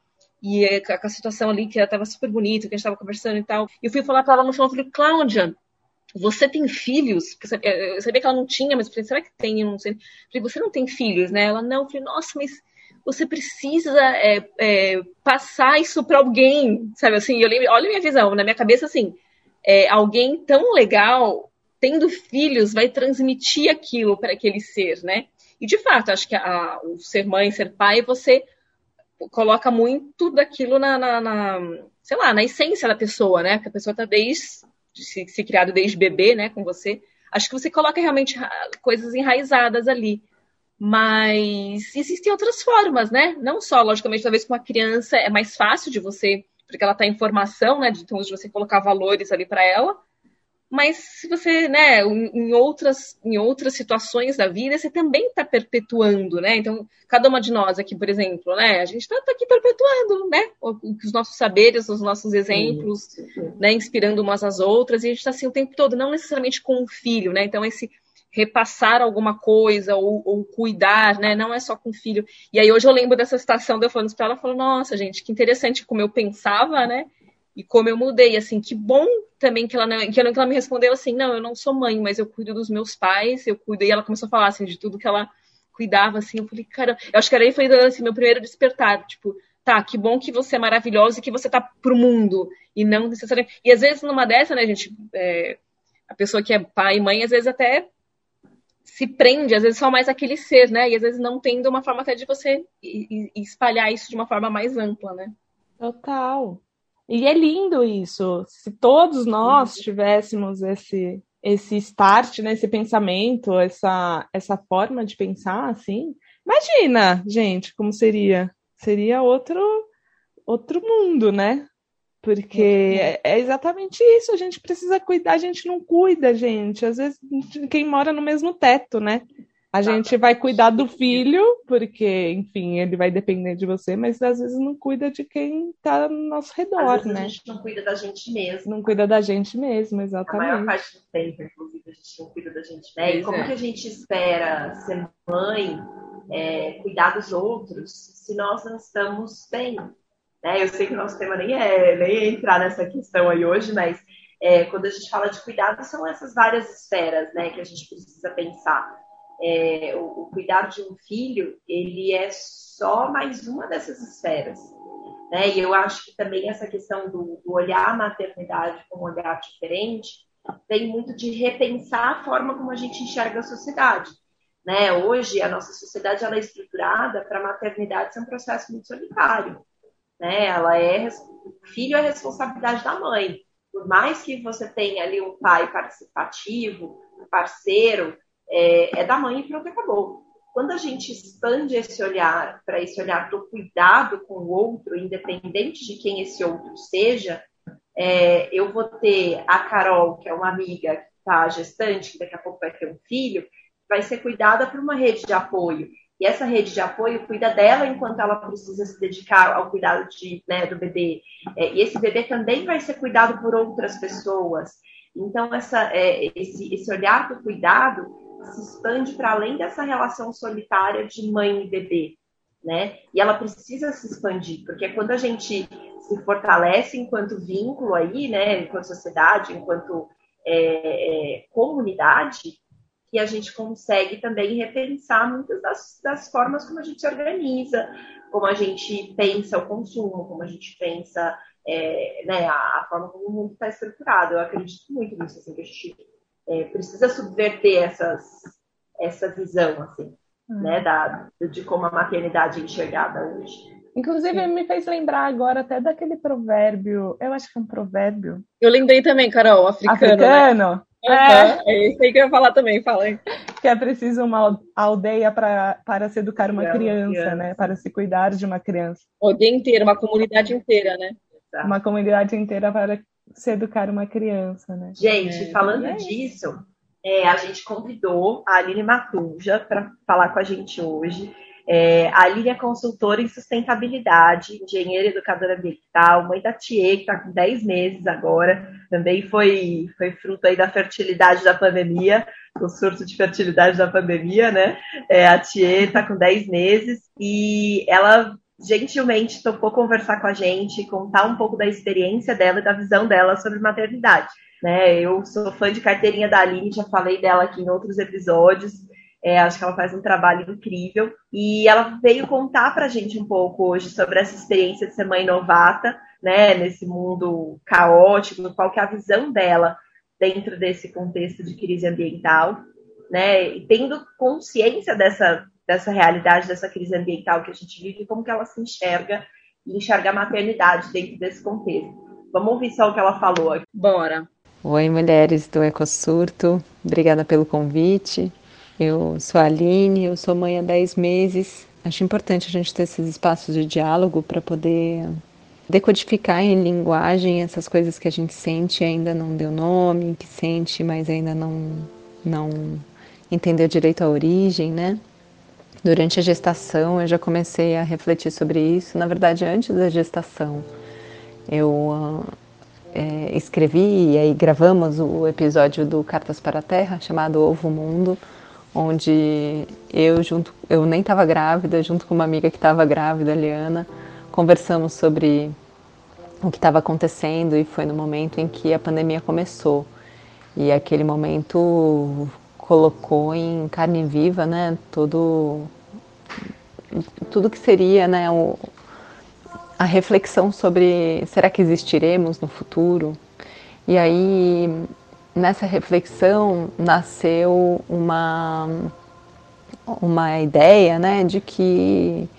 E é, a situação ali, que ela estava super bonita, que a gente estava conversando e tal. E eu fui falar para ela no final, eu falei, Cláudia, você tem filhos? Eu sabia que ela não tinha, mas eu falei, será que tem? Eu não sei. Eu falei, você não tem filhos, né? Ela não. Eu falei, nossa, mas você precisa é, é, passar isso para alguém, sabe assim? Eu lembro, olha a minha visão, na minha cabeça, assim, é, alguém tão legal, tendo filhos, vai transmitir aquilo para aquele ser, né? E de fato, acho que a, o ser mãe, ser pai, você coloca muito daquilo na, na, na, sei lá, na essência da pessoa, né? Porque a pessoa está desde se, se criado desde bebê, né, com você, acho que você coloca realmente coisas enraizadas ali. Mas existem outras formas, né? Não só, logicamente, talvez com a criança é mais fácil de você, porque ela está em formação, né? Então, de você colocar valores ali para ela mas se você, né, em outras, em outras situações da vida, você também está perpetuando, né? Então, cada uma de nós aqui, por exemplo, né, a gente está tá aqui perpetuando, né, os nossos saberes, os nossos exemplos, sim, sim. né, inspirando umas às outras, e a gente está assim o tempo todo, não necessariamente com o filho, né? Então, esse repassar alguma coisa ou, ou, cuidar, né? Não é só com o filho. E aí hoje eu lembro dessa situação de eu falando para ela, falou, nossa, gente, que interessante como eu pensava, né? E como eu mudei, assim, que bom também que ela, não, que ela me respondeu assim, não, eu não sou mãe, mas eu cuido dos meus pais, eu cuido, e ela começou a falar, assim, de tudo que ela cuidava, assim, eu falei, cara, eu acho que aí foi, assim, meu primeiro despertar, tipo, tá, que bom que você é maravilhosa e que você tá pro mundo, e não necessariamente, e às vezes numa dessa, né, gente, é, a pessoa que é pai e mãe, às vezes até se prende, às vezes só mais aquele ser, né, e às vezes não tendo uma forma até de você espalhar isso de uma forma mais ampla, né. Total, e é lindo isso. Se todos nós tivéssemos esse esse start, né, esse pensamento, essa essa forma de pensar assim, imagina, gente, como seria? Seria outro outro mundo, né? Porque é, é exatamente isso, a gente precisa cuidar, a gente não cuida, gente. Às vezes quem mora no mesmo teto, né? A gente vai cuidar do filho, porque, enfim, ele vai depender de você, mas às vezes não cuida de quem está no nosso redor, às né? A gente não cuida da gente mesmo. Não cuida da gente mesmo, exatamente. A maior parte do tempo, inclusive, a gente não cuida da gente mesmo. E como é. que a gente espera ser mãe, é, cuidar dos outros, se nós não estamos bem? Né? Eu sei que o nosso tema nem é, nem é entrar nessa questão aí hoje, mas é, quando a gente fala de cuidado, são essas várias esferas né, que a gente precisa pensar. É, o, o cuidar de um filho, ele é só mais uma dessas esferas. Né? E eu acho que também essa questão do, do olhar a maternidade com um olhar diferente tem muito de repensar a forma como a gente enxerga a sociedade. Né? Hoje, a nossa sociedade ela é estruturada para a maternidade ser um processo muito solitário. Né? Ela é, filho é responsabilidade da mãe. Por mais que você tenha ali um pai participativo, um parceiro, é, é da mãe e pronto, acabou. Quando a gente expande esse olhar para esse olhar do cuidado com o outro, independente de quem esse outro seja, é, eu vou ter a Carol, que é uma amiga que está gestante, que daqui a pouco vai ter um filho, vai ser cuidada por uma rede de apoio. E essa rede de apoio cuida dela enquanto ela precisa se dedicar ao cuidado de, né, do bebê. É, e esse bebê também vai ser cuidado por outras pessoas. Então, essa, é, esse, esse olhar do cuidado se expande para além dessa relação solitária de mãe e bebê. Né? E ela precisa se expandir, porque quando a gente se fortalece enquanto vínculo aí, né, enquanto sociedade, enquanto é, é, comunidade, que a gente consegue também repensar muitas das, das, formas como a gente se organiza, como a gente pensa o consumo, como a gente pensa é, né, a, a, forma como o mundo está estruturado. Eu acredito muito nisso, assim, que a gente é, precisa subverter essas, essa visão, assim, hum. né, da, de como a maternidade é enxergada hoje. Inclusive, Sim. me fez lembrar agora até daquele provérbio, eu acho que é um provérbio. Eu lembrei também, Carol, africano. Né? Africano? Né? É. é isso aí que eu ia falar também, fala aí. Que é preciso uma aldeia pra, para se educar uma criança, criança, né? Para se cuidar de uma criança. Aldeia inteira, uma comunidade inteira, né? Uma comunidade inteira para se educar uma criança, né? Gente, é, falando é disso, é, a gente convidou a Aline Matuja para falar com a gente hoje. É, a Aline é consultora em sustentabilidade, engenheira educadora ambiental, mãe da Tie, que está com 10 meses agora, também foi, foi fruto aí da fertilidade da pandemia, do surto de fertilidade da pandemia, né? É, a Tie está com 10 meses e ela gentilmente topou conversar com a gente, contar um pouco da experiência dela e da visão dela sobre maternidade. Né? Eu sou fã de carteirinha da Aline, já falei dela aqui em outros episódios. É, acho que ela faz um trabalho incrível. E ela veio contar para a gente um pouco hoje sobre essa experiência de ser mãe novata, né, nesse mundo caótico, qual que é a visão dela dentro desse contexto de crise ambiental, né, e tendo consciência dessa, dessa realidade, dessa crise ambiental que a gente vive, como que ela se enxerga e enxerga a maternidade dentro desse contexto. Vamos ouvir só o que ela falou aqui. Bora! Oi, mulheres do Ecosurto, obrigada pelo convite. Eu sou a Aline, eu sou mãe há 10 meses. Acho importante a gente ter esses espaços de diálogo para poder decodificar em linguagem essas coisas que a gente sente e ainda não deu nome, que sente, mas ainda não, não entendeu direito a origem, né? Durante a gestação eu já comecei a refletir sobre isso, na verdade antes da gestação. Eu uh, é, escrevi e aí gravamos o episódio do Cartas para a Terra, chamado Ovo Mundo, onde eu junto, eu nem estava grávida, junto com uma amiga que estava grávida, Liana, conversamos sobre o que estava acontecendo e foi no momento em que a pandemia começou. E aquele momento colocou em carne viva, né, todo tudo que seria, né, o, a reflexão sobre será que existiremos no futuro? E aí nessa reflexão nasceu uma, uma ideia né, de que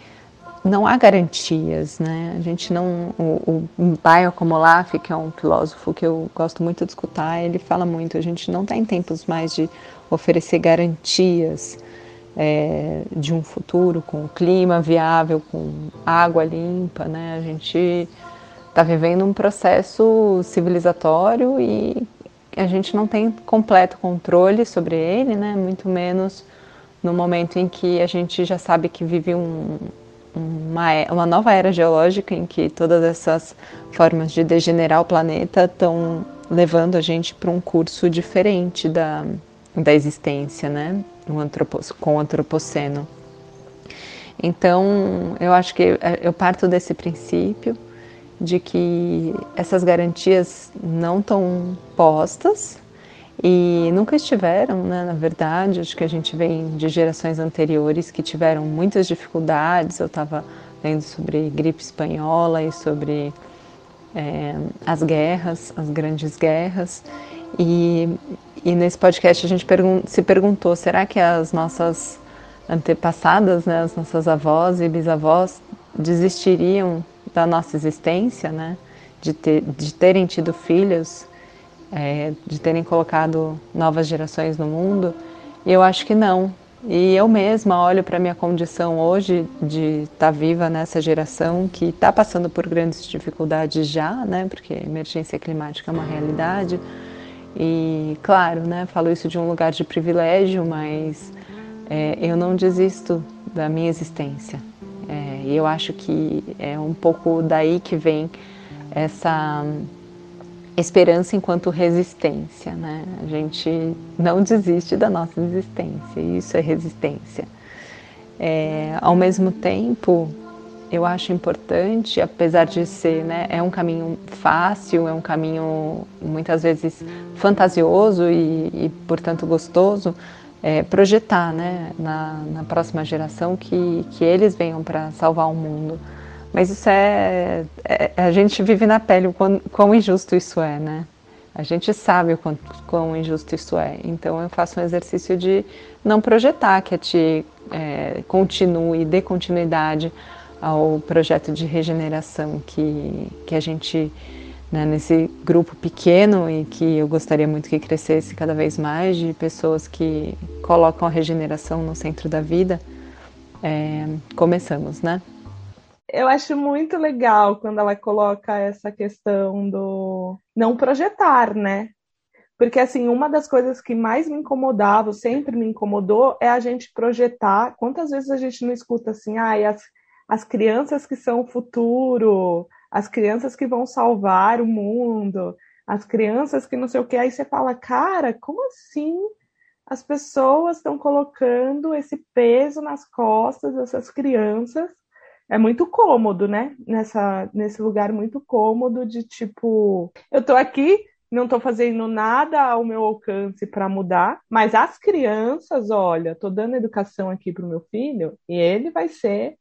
não há garantias, né? A gente não. O, o Bayo Komolaf, que é um filósofo que eu gosto muito de escutar, ele fala muito: a gente não está em tempos mais de oferecer garantias é, de um futuro com clima viável, com água limpa, né? A gente está vivendo um processo civilizatório e a gente não tem completo controle sobre ele, né? Muito menos no momento em que a gente já sabe que vive um, uma, uma nova era geológica em que todas essas formas de degenerar o planeta estão levando a gente para um curso diferente da, da existência, né? Com o antropoceno. Então, eu acho que eu parto desse princípio de que essas garantias não estão postas e nunca estiveram, né, na verdade. Acho que a gente vem de gerações anteriores que tiveram muitas dificuldades. Eu estava lendo sobre gripe espanhola e sobre é, as guerras, as grandes guerras. E, e nesse podcast a gente pergun se perguntou: será que as nossas antepassadas, né, as nossas avós e bisavós, desistiriam da nossa existência, né, de, ter, de terem tido filhos, é, de terem colocado novas gerações no mundo? E eu acho que não. E eu mesma olho para minha condição hoje de estar tá viva nessa geração que está passando por grandes dificuldades já, né, porque emergência climática é uma realidade. E claro, né, falo isso de um lugar de privilégio, mas é, eu não desisto da minha existência. É, e eu acho que é um pouco daí que vem essa esperança enquanto resistência, né? A gente não desiste da nossa existência, isso é resistência. É, ao mesmo tempo, eu acho importante, apesar de ser, né, é um caminho fácil, é um caminho muitas vezes fantasioso e, e portanto gostoso, é, projetar né, na, na, próxima geração que, que eles venham para salvar o mundo. Mas isso é, é, A gente vive na pele o quão, quão, injusto isso é, né? A gente sabe o quão, quão, injusto isso é. Então eu faço um exercício de não projetar que a Ti é, continue, dê continuidade ao projeto de regeneração que, que a gente né, nesse grupo pequeno e que eu gostaria muito que crescesse cada vez mais de pessoas que colocam a regeneração no centro da vida, é, começamos, né? Eu acho muito legal quando ela coloca essa questão do não projetar, né? Porque, assim, uma das coisas que mais me incomodava, sempre me incomodou, é a gente projetar. Quantas vezes a gente não escuta assim, ah, as, as crianças que são o futuro, as crianças que vão salvar o mundo, as crianças que não sei o que. Aí você fala, cara, como assim as pessoas estão colocando esse peso nas costas dessas crianças? É muito cômodo, né? Nessa, nesse lugar muito cômodo de tipo, eu tô aqui, não tô fazendo nada ao meu alcance para mudar, mas as crianças, olha, tô dando educação aqui pro meu filho e ele vai ser,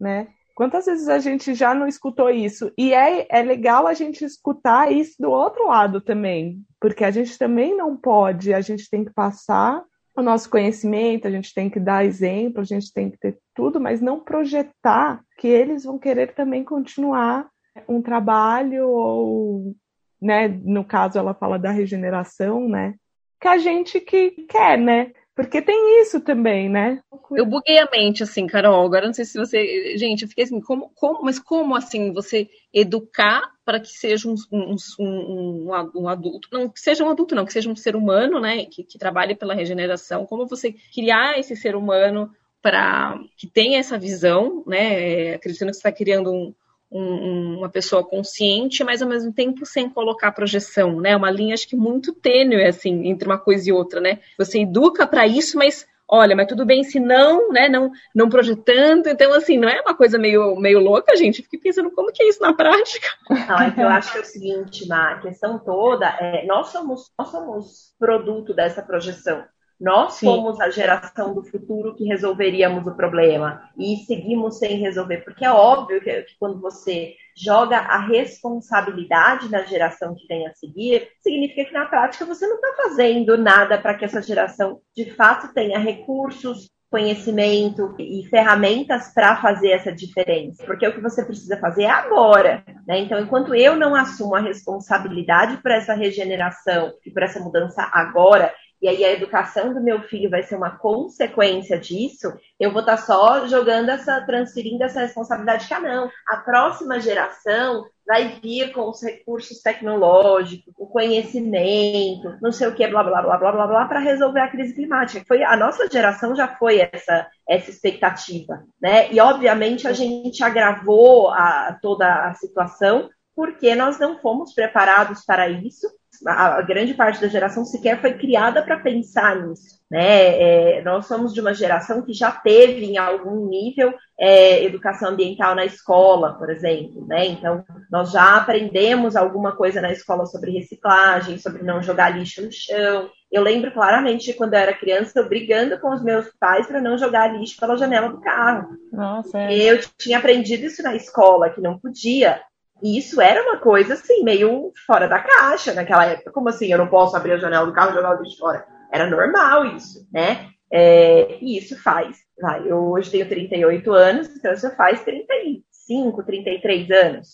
né? Quantas vezes a gente já não escutou isso? E é, é legal a gente escutar isso do outro lado também, porque a gente também não pode, a gente tem que passar o nosso conhecimento, a gente tem que dar exemplo, a gente tem que ter tudo, mas não projetar que eles vão querer também continuar um trabalho ou, né, no caso ela fala da regeneração, né, que a gente que quer, né? Porque tem isso também, né? Eu buguei a mente, assim, Carol. Agora não sei se você. Gente, eu fiquei assim, como, como, mas como assim você educar para que seja um, um, um, um, adulto? Não que seja um adulto, não, que seja um ser humano, né? Que, que trabalhe pela regeneração. Como você criar esse ser humano para que tenha essa visão, né? Acreditando que você está criando um, um, uma pessoa consciente, mas ao mesmo tempo sem colocar projeção, né? Uma linha acho que muito tênue assim entre uma coisa e outra, né? Você educa para isso, mas olha, mas tudo bem se não, né? Não, não projetando. Então assim, não é uma coisa meio meio louca, gente. Fiquei pensando como que é isso na prática. Não, é que eu acho que é o seguinte, Ma, a questão toda é nós somos nós somos produto dessa projeção. Nós Sim. fomos a geração do futuro que resolveríamos o problema e seguimos sem resolver, porque é óbvio que, que, quando você joga a responsabilidade na geração que vem a seguir, significa que na prática você não está fazendo nada para que essa geração de fato tenha recursos, conhecimento e ferramentas para fazer essa diferença, porque o que você precisa fazer é agora, né? Então, enquanto eu não assumo a responsabilidade por essa regeneração e por essa mudança agora, e aí a educação do meu filho vai ser uma consequência disso, eu vou estar tá só jogando essa, transferindo essa responsabilidade que, ah, não, a próxima geração vai vir com os recursos tecnológicos, o conhecimento, não sei o que, blá, blá, blá, blá, blá, blá, para resolver a crise climática. Foi, a nossa geração já foi essa, essa expectativa, né? E, obviamente, a gente agravou a, toda a situação porque nós não fomos preparados para isso a, grande parte da geração sequer foi criada para pensar nisso. Né? É, nós somos de uma geração que já teve em algum nível é, educação ambiental na escola, por exemplo. Né? Então, nós já aprendemos alguma coisa na escola sobre reciclagem, sobre não jogar lixo no chão. Eu lembro claramente de quando eu era criança, eu brigando com os meus pais para não jogar lixo pela janela do carro. Nossa, é. Eu tinha aprendido isso na escola, que não podia. E isso era uma coisa, assim, meio fora da caixa naquela época. Como assim, eu não posso abrir a janela do carro e jogar o lixo fora? Era normal isso, né? É, e isso faz, vai, eu hoje tenho 38 anos, então isso faz 35, 33 anos,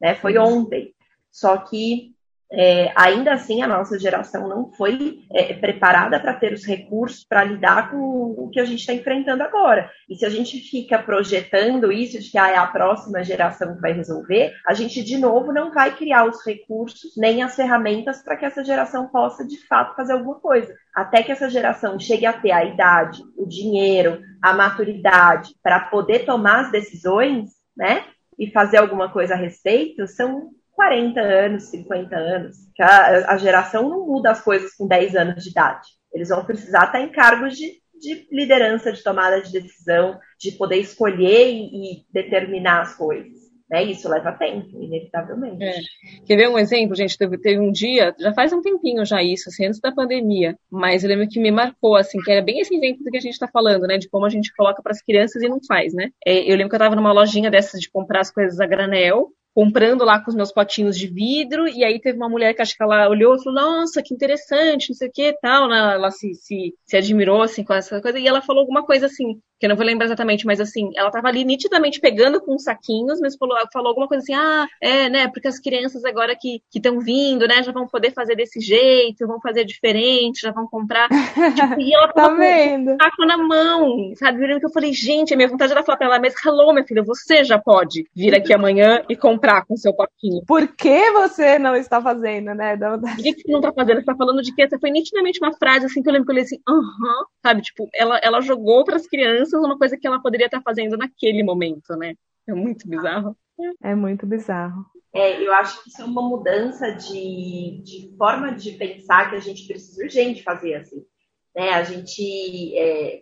né? Foi ontem. Só que é, ainda assim a nossa geração não foi é, preparada para ter os recursos para lidar com o que a gente está enfrentando agora. E se a gente fica projetando isso de que ah, é a próxima geração que vai resolver, a gente de novo não vai criar os recursos nem as ferramentas para que essa geração possa de fato fazer alguma coisa. Até que essa geração chegue a ter a idade, o dinheiro, a maturidade para poder tomar as decisões, né? E fazer alguma coisa a respeito, são 40 anos, 50 anos. A, a geração não muda as coisas com 10 anos de idade. Eles vão precisar estar em cargos de, de liderança, de tomada de decisão, de poder escolher e, e determinar as coisas. Né? Isso leva tempo, inevitavelmente. É. Quer ver um exemplo, gente? Teve, teve, um dia, já faz um tempinho já isso, assim, antes da pandemia, mas eu lembro que me marcou, assim, que era bem esse exemplo do que a gente está falando, né? De como a gente coloca para as crianças e não faz, né? É, eu lembro que eu estava numa lojinha dessas de comprar as coisas a granel, comprando lá com os meus potinhos de vidro, e aí teve uma mulher que acho que ela olhou e falou, nossa, que interessante, não sei o que tal, né? ela se, se, se admirou, assim, com essa coisa, e ela falou alguma coisa assim, que eu não vou lembrar exatamente, mas assim, ela tava ali nitidamente pegando com saquinhos, mas falou, falou alguma coisa assim, ah, é, né, porque as crianças agora que estão vindo, né, já vão poder fazer desse jeito, vão fazer diferente, já vão comprar. tipo, e ela tava tá vendo? com o saco na mão, sabe? Que eu falei, gente, a minha vontade era falar pra ela, mas hello, minha filha, você já pode vir aqui amanhã e comprar com seu poquinho. Por que você não está fazendo, né? Por que, que você não tá fazendo? Você tá falando de quê? Essa foi nitidamente uma frase assim que eu lembro que eu falei assim, aham, uh -huh, sabe? Tipo, ela, ela jogou para as crianças crianças uma coisa que ela poderia estar fazendo naquele momento, né? É muito bizarro. É muito bizarro. É, eu acho que isso é uma mudança de, de forma de pensar que a gente precisa urgente fazer assim. Né? A gente, é,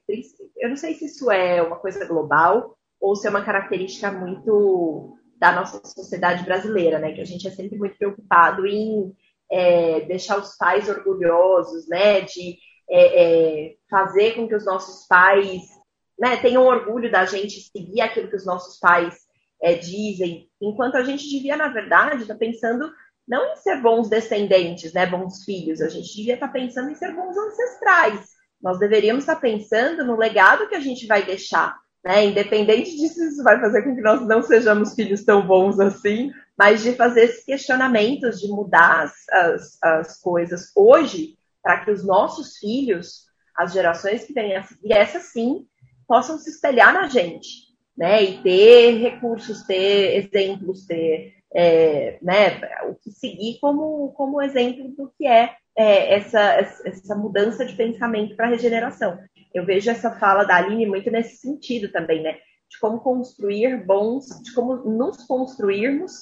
eu não sei se isso é uma coisa global ou se é uma característica muito da nossa sociedade brasileira, né? Que a gente é sempre muito preocupado em é, deixar os pais orgulhosos, né? De é, é, fazer com que os nossos pais né, tenham orgulho da gente seguir aquilo que os nossos pais é, dizem, enquanto a gente devia, na verdade, estar tá pensando não em ser bons descendentes, né, bons filhos, a gente devia estar tá pensando em ser bons ancestrais. Nós deveríamos estar tá pensando no legado que a gente vai deixar, né, independente disso, isso vai fazer com que nós não sejamos filhos tão bons assim, mas de fazer esses questionamentos, de mudar as, as, as coisas hoje, para que os nossos filhos, as gerações que vêm essa sim, possam se espelhar na gente, né? E ter recursos, ter exemplos, ter é, né, o que seguir como, como exemplo do que é, é essa, essa mudança de pensamento para regeneração. Eu vejo essa fala da Aline muito nesse sentido também, né? De como construir bons, de como nos construirmos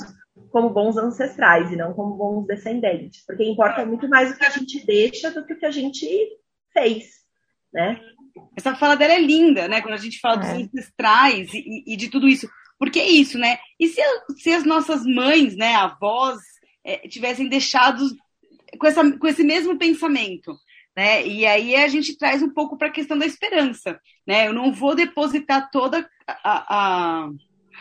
como bons ancestrais e não como bons descendentes. Porque importa muito mais o que a gente deixa do que o que a gente fez, né? Essa fala dela é linda, né? Quando a gente fala é. dos ancestrais e, e, de tudo isso. Porque é isso, né? E se, se as nossas mães, né, avós, é, tivessem deixado com, essa, com esse mesmo pensamento, né? E aí a gente traz um pouco para a questão da esperança, né? Eu não vou depositar toda a, a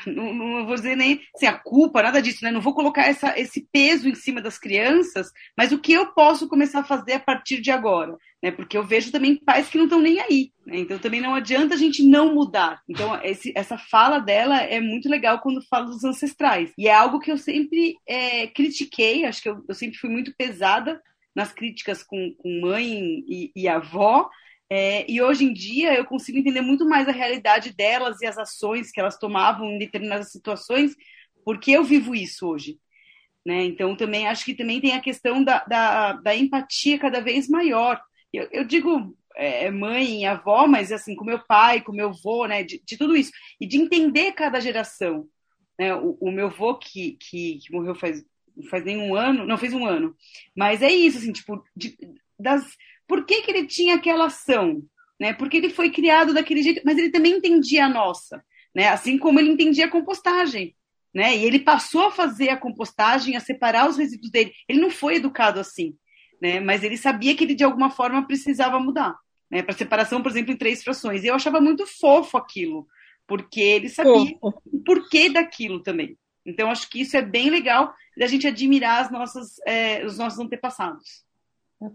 não, não, vou dizer nem assim, a culpa, nada disso, né? Não vou colocar essa, esse peso em cima das crianças, mas o que eu posso começar a fazer a partir de agora, né? Porque eu vejo também pais que não estão nem aí, né? Então também não adianta a gente não mudar. Então esse, essa fala dela é muito legal quando fala dos ancestrais e é algo que eu sempre é, critiquei, acho que eu, eu sempre fui muito pesada nas críticas com, com mãe e, e avó, é, e hoje em dia eu consigo entender muito mais a realidade delas e as ações que elas tomavam em determinadas situações, porque eu vivo isso hoje. Né? Então também acho que também tem a questão da, da, da empatia cada vez maior. Eu, eu digo é, mãe e avó, mas assim, com meu pai, com meu avô, né, de, de tudo isso. E de entender cada geração. Né? O, o meu avô, que, que, que morreu faz faz nem um ano, não fez um ano. Mas é isso, assim, tipo, de, das, por que, que ele tinha aquela ação? Né? Porque ele foi criado daquele jeito, mas ele também entendia a nossa, né? Assim como ele entendia a compostagem. Né? E ele passou a fazer a compostagem, a separar os resíduos dele. Ele não foi educado assim, né? Mas ele sabia que ele de alguma forma precisava mudar, né? Para separação, por exemplo, em três frações. E eu achava muito fofo aquilo, porque ele sabia o porquê daquilo também. Então acho que isso é bem legal da gente admirar as nossas, é, os nossos antepassados.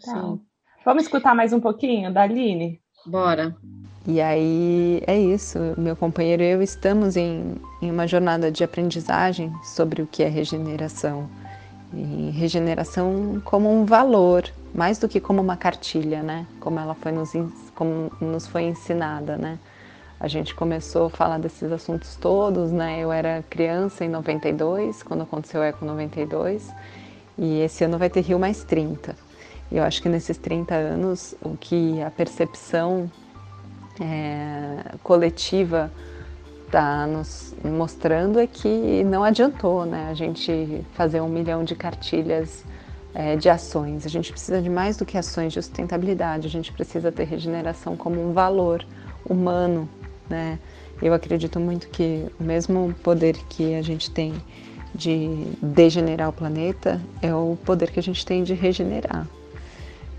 Sim. Vamos escutar mais um pouquinho da Aline? Bora. E aí é isso, meu companheiro e eu estamos em, em uma jornada de aprendizagem sobre o que é regeneração. E regeneração como um valor, mais do que como uma cartilha, né? Como ela foi nos, como nos foi ensinada, né? A gente começou a falar desses assuntos todos, né? Eu era criança em 92, quando aconteceu o Eco 92, e esse ano vai ter Rio mais 30. Eu acho que nesses 30 anos, o que a percepção é, coletiva está nos mostrando é que não adiantou né, a gente fazer um milhão de cartilhas é, de ações. A gente precisa de mais do que ações de sustentabilidade, a gente precisa ter regeneração como um valor humano. Né? Eu acredito muito que o mesmo poder que a gente tem de degenerar o planeta é o poder que a gente tem de regenerar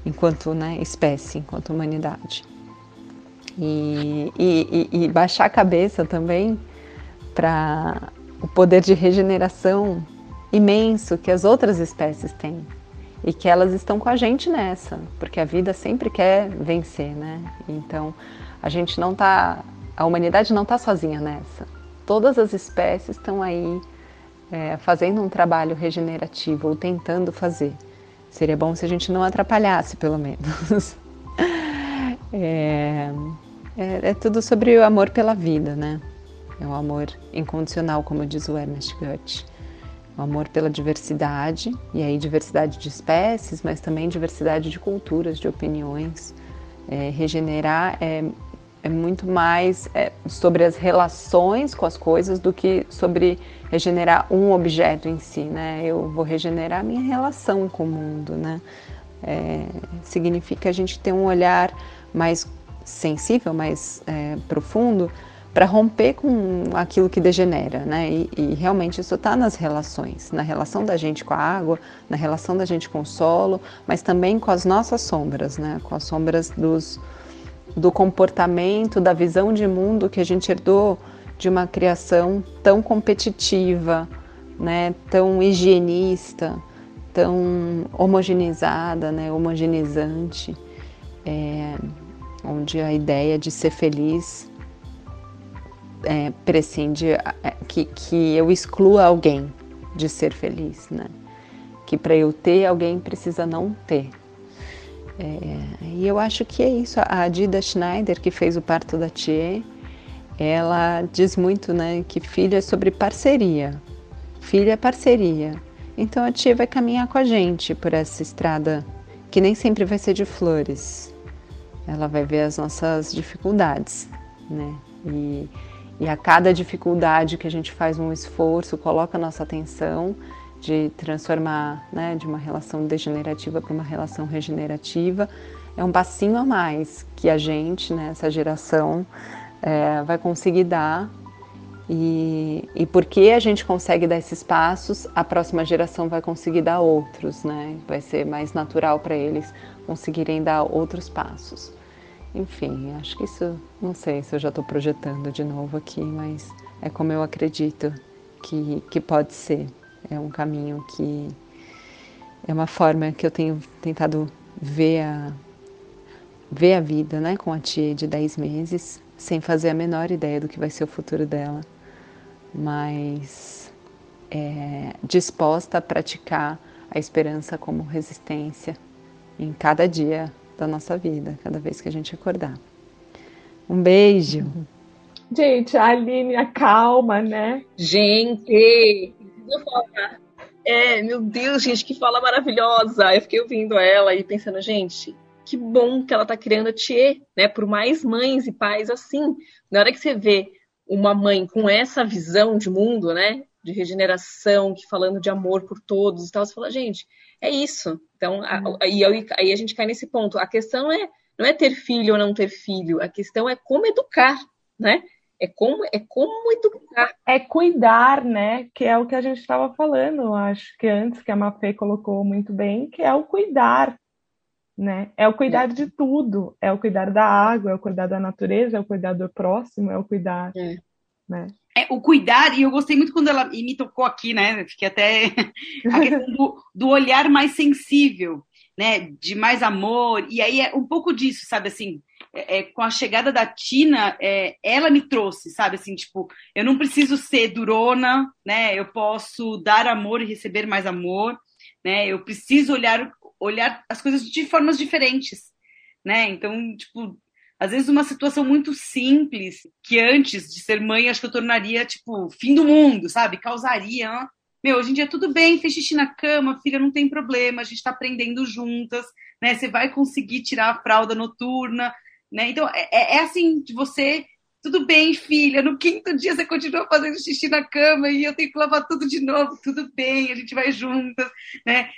enquanto né, espécie, enquanto humanidade. E, e, e baixar a cabeça também para o poder de regeneração imenso que as outras espécies têm e que elas estão com a gente nessa, porque a vida sempre quer vencer, né? Então a gente não tá, a humanidade não está sozinha nessa. Todas as espécies estão aí é, fazendo um trabalho regenerativo ou tentando fazer. Seria bom se a gente não atrapalhasse, pelo menos. é, é, é, tudo sobre o amor pela vida, né? É o amor incondicional, como diz o Ernest Goethe. O amor pela diversidade, e aí diversidade de espécies, mas também diversidade de culturas, de opiniões. É, regenerar é é muito mais é, sobre as relações com as coisas do que sobre regenerar um objeto em si, né? Eu vou regenerar a minha relação com o mundo, né? É, significa a gente ter um olhar mais sensível, mais é, profundo para romper com aquilo que degenera, né? E, e realmente isso está nas relações, na relação da gente com a água, na relação da gente com o solo, mas também com as nossas sombras, né? Com as sombras dos do comportamento, da visão de mundo que a gente herdou de uma criação tão competitiva, né, tão higienista, tão homogeneizada, né, homogeneizante, é, onde a ideia de ser feliz é, prescinde é, que, que eu exclua alguém de ser feliz, né? Que para eu ter alguém precisa não ter. É, e eu acho que é isso. A Dida Schneider, que fez o parto da Tia, ela diz muito né, que filho é sobre parceria. Filho é parceria. Então a Tia vai caminhar com a gente por essa estrada que nem sempre vai ser de flores. Ela vai ver as nossas dificuldades, né? E, e a cada dificuldade que a gente faz um esforço, coloca a nossa atenção, de transformar né, de uma relação degenerativa para uma relação regenerativa, é um passinho a mais que a gente, né, essa geração, é, vai conseguir dar. E, e porque a gente consegue dar esses passos, a próxima geração vai conseguir dar outros, né? Vai ser mais natural para eles conseguirem dar outros passos. Enfim, acho que isso, não sei se eu já estou projetando de novo aqui, mas é como eu acredito que, que pode ser. É um caminho que é uma forma que eu tenho tentado ver a, ver a vida, né, com a tia de 10 meses, sem fazer a menor ideia do que vai ser o futuro dela, mas é, disposta a praticar a esperança como resistência em cada dia da nossa vida, cada vez que a gente acordar. Um beijo. Gente, a Aline acalma, né? Gente, falar. É, meu Deus, gente, que fala maravilhosa. Eu fiquei ouvindo ela e pensando, gente, que bom que ela tá criando a Tia, né? Por mais mães e pais assim. Na hora que você vê uma mãe com essa visão de mundo, né? de regeneração, que falando de amor por todos e tal, você fala, gente, é isso. Então, uhum. aí, aí a gente cai nesse ponto. A questão é não é ter filho ou não ter filho, a questão é como educar, né? É como, é como educar. É cuidar, né? Que é o que a gente estava falando, acho que antes, que a Mafê colocou muito bem, que é o cuidar, né? É o cuidar é. de tudo. É o cuidar da água, é o cuidar da natureza, é o cuidar do próximo, é o cuidar, é. né? É, o cuidar, e eu gostei muito quando ela e me tocou aqui, né? Fiquei até a questão do, do olhar mais sensível, né? De mais amor. E aí é um pouco disso, sabe assim? É, é, com a chegada da Tina, é, ela me trouxe, sabe assim, tipo, eu não preciso ser durona, né? Eu posso dar amor e receber mais amor, né? Eu preciso olhar olhar as coisas de formas diferentes, né? Então, tipo, às vezes uma situação muito simples, que antes de ser mãe, acho que eu tornaria, tipo, fim do mundo, sabe? Causaria. Meu, hoje em dia tudo bem, fez xixi na cama, filha, não tem problema, a gente tá aprendendo juntas, né? Você vai conseguir tirar a fralda noturna, né? Então, é, é, é assim, de você tudo bem, filha, no quinto dia você continua fazendo xixi na cama e eu tenho que lavar tudo de novo, tudo bem, a gente vai juntas, né?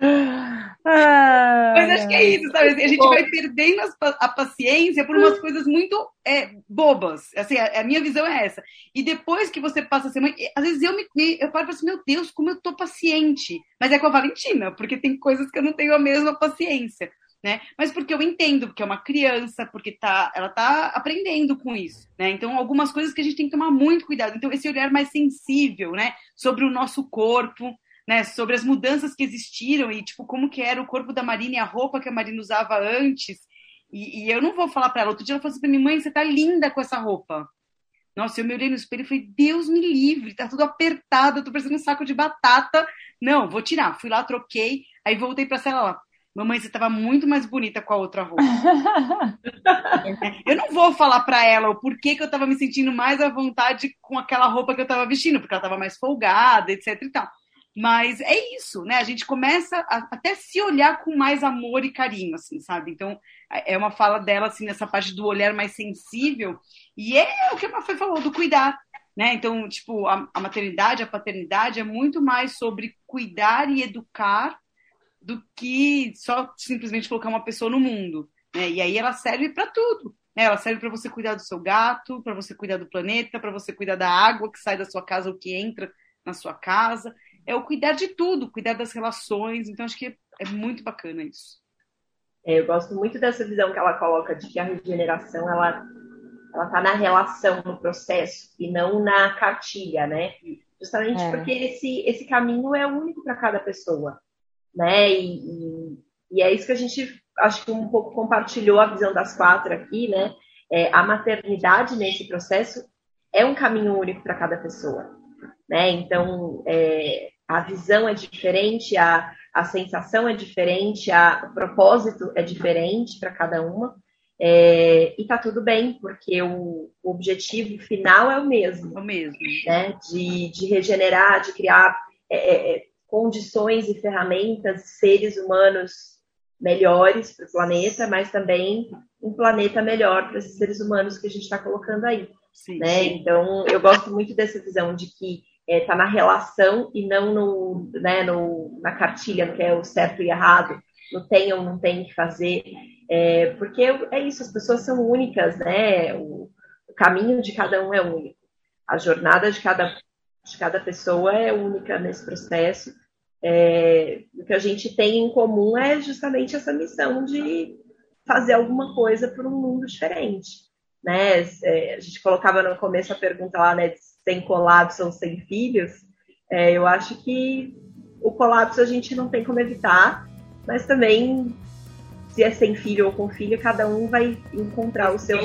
Ah, Mas acho que é isso, sabe? A gente vai perdendo a paciência por umas coisas muito é, bobas. Assim, a, a, minha visão é essa. E depois que você passa a ser mãe, às vezes eu me eu paro e assim, meu Deus, como eu tô paciente. Mas é com a Valentina, porque tem coisas que eu não tenho a mesma paciência. Né? Mas porque eu entendo, porque é uma criança, porque tá, ela tá aprendendo com isso, né? Então, algumas coisas que a gente tem que tomar muito cuidado. Então, esse olhar mais sensível, né, sobre o nosso corpo, né, sobre as mudanças que existiram e tipo como que era o corpo da Marina e a roupa que a Marina usava antes. E, e eu não vou falar para ela. Outro dia ela falou assim para mim, mãe, você tá linda com essa roupa. Nossa, eu me olhei no espelho e falei, Deus me livre, tá tudo apertado, eu tô parecendo um saco de batata. Não, vou tirar. Fui lá, troquei, aí voltei pra sala, mamãe, você tava muito mais bonita com a outra roupa. eu não vou falar para ela o porquê que eu tava me sentindo mais à vontade com aquela roupa que eu tava vestindo, porque ela tava mais folgada, etc e tal. Mas é isso, né? A gente começa a até se olhar com mais amor e carinho, assim, sabe? Então, é uma fala dela, assim, nessa parte do olhar mais sensível. E é o que a Mafê falou, do cuidar, né? Então, tipo, a, a maternidade, a paternidade é muito mais sobre cuidar e educar do que só simplesmente colocar uma pessoa no mundo. Né? E aí ela serve para tudo. Né? Ela serve para você cuidar do seu gato, para você cuidar do planeta, para você cuidar da água que sai da sua casa ou que entra na sua casa é o cuidar de tudo, cuidar das relações. Então, acho que é muito bacana isso. É, eu gosto muito dessa visão que ela coloca de que a regeneração ela ela está na relação, no processo e não na cartilha, né? Justamente é. porque esse esse caminho é único para cada pessoa, né? E, e, e, é isso que a gente acho que um pouco compartilhou a visão das quatro aqui, né? É, a maternidade nesse processo é um caminho único para cada pessoa, né? Então, é, a visão é diferente, a, a sensação é diferente, a, o propósito é diferente para cada uma. É, e tá tudo bem, porque o, o, objetivo final é o mesmo. É o mesmo. Né? De, de regenerar, de criar é, é, é condições e ferramentas, seres humanos melhores para o planeta, mas também um planeta melhor para esses seres humanos que a gente está colocando aí. Sim, né? Sim. Então, eu gosto muito dessa visão de que está é, tá na relação e não no, né, no, na cartilha, no que é o certo e errado, no tem ou não tem que fazer, é, porque é isso, as pessoas são únicas, né? O, o, caminho de cada um é único, a jornada de cada, de cada pessoa é única nesse processo. É, o que a gente tem em comum é justamente essa missão de fazer alguma coisa para um mundo diferente. Né? É, a gente colocava no começo a pergunta lá, né, sem colapso ou sem filhos, é, eu acho que o colapso a gente não tem como evitar, mas também se é sem filho ou com filho, cada um vai encontrar o seu,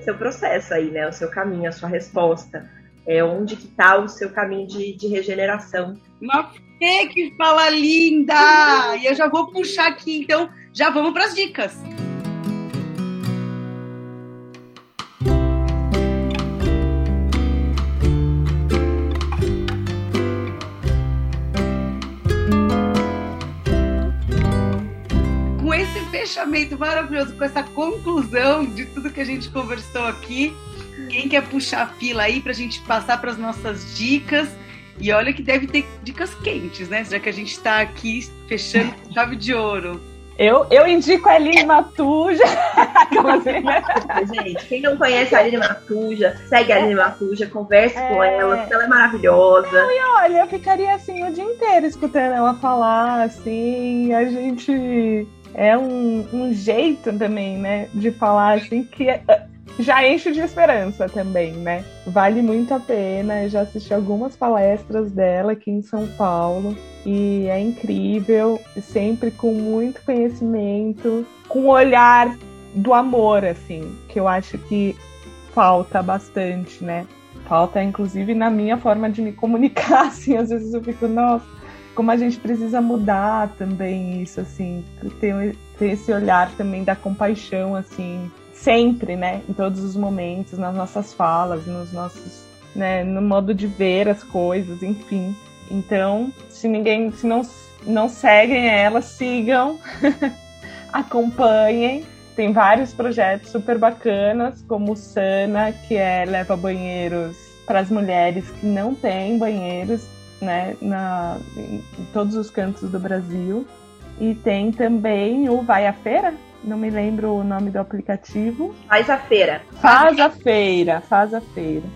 seu processo aí, né? O seu caminho, a sua resposta. É onde que está o seu caminho de, de regeneração. Uma que fala linda! E eu já vou puxar aqui, então já vamos para as dicas. fechamento maravilhoso, com essa conclusão de tudo que a gente conversou aqui. Quem quer puxar a fila aí para a gente passar para as nossas dicas? E olha que deve ter dicas quentes, né? Já que a gente está aqui fechando com chave de ouro. Eu, eu indico a Aline Matuja. assim? Gente, quem não conhece a Aline Matuja, segue a Aline Matuja, converse é... com ela, ela é maravilhosa. E olha, eu ficaria assim o dia inteiro escutando ela falar, assim, a gente. É um, um jeito também, né, de falar assim que é, já enche de esperança também, né? Vale muito a pena. Eu já assisti algumas palestras dela aqui em São Paulo e é incrível, sempre com muito conhecimento, com o olhar do amor, assim, que eu acho que falta bastante, né? Falta, inclusive, na minha forma de me comunicar, assim, às vezes eu fico, nossa, como a gente precisa mudar também isso, assim, ter, ter esse olhar também da compaixão, assim, sempre, né? Em todos os momentos, nas nossas falas, nos nossos, né? No modo de ver as coisas, enfim. Então, se ninguém, se não, não seguem ela, sigam, acompanhem. Tem vários projetos super bacanas, como o Sana, que é leva banheiros para as mulheres que não têm banheiros, né? Na, em todos os cantos do Brasil. E tem também o Vai à Feira, não me lembro o nome do aplicativo. Faz a feira. Faz a feira, faz a feira.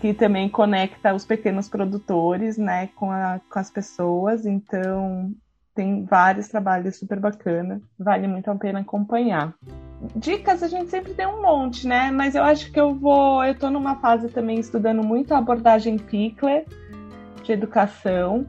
Que também conecta os pequenos produtores, né, com, a, com as pessoas. Então, tem vários trabalhos super bacana. Vale muito a pena acompanhar. Dicas a gente sempre tem um monte, né? Mas eu acho que eu vou. Eu tô numa fase também estudando muito a abordagem Pickler de educação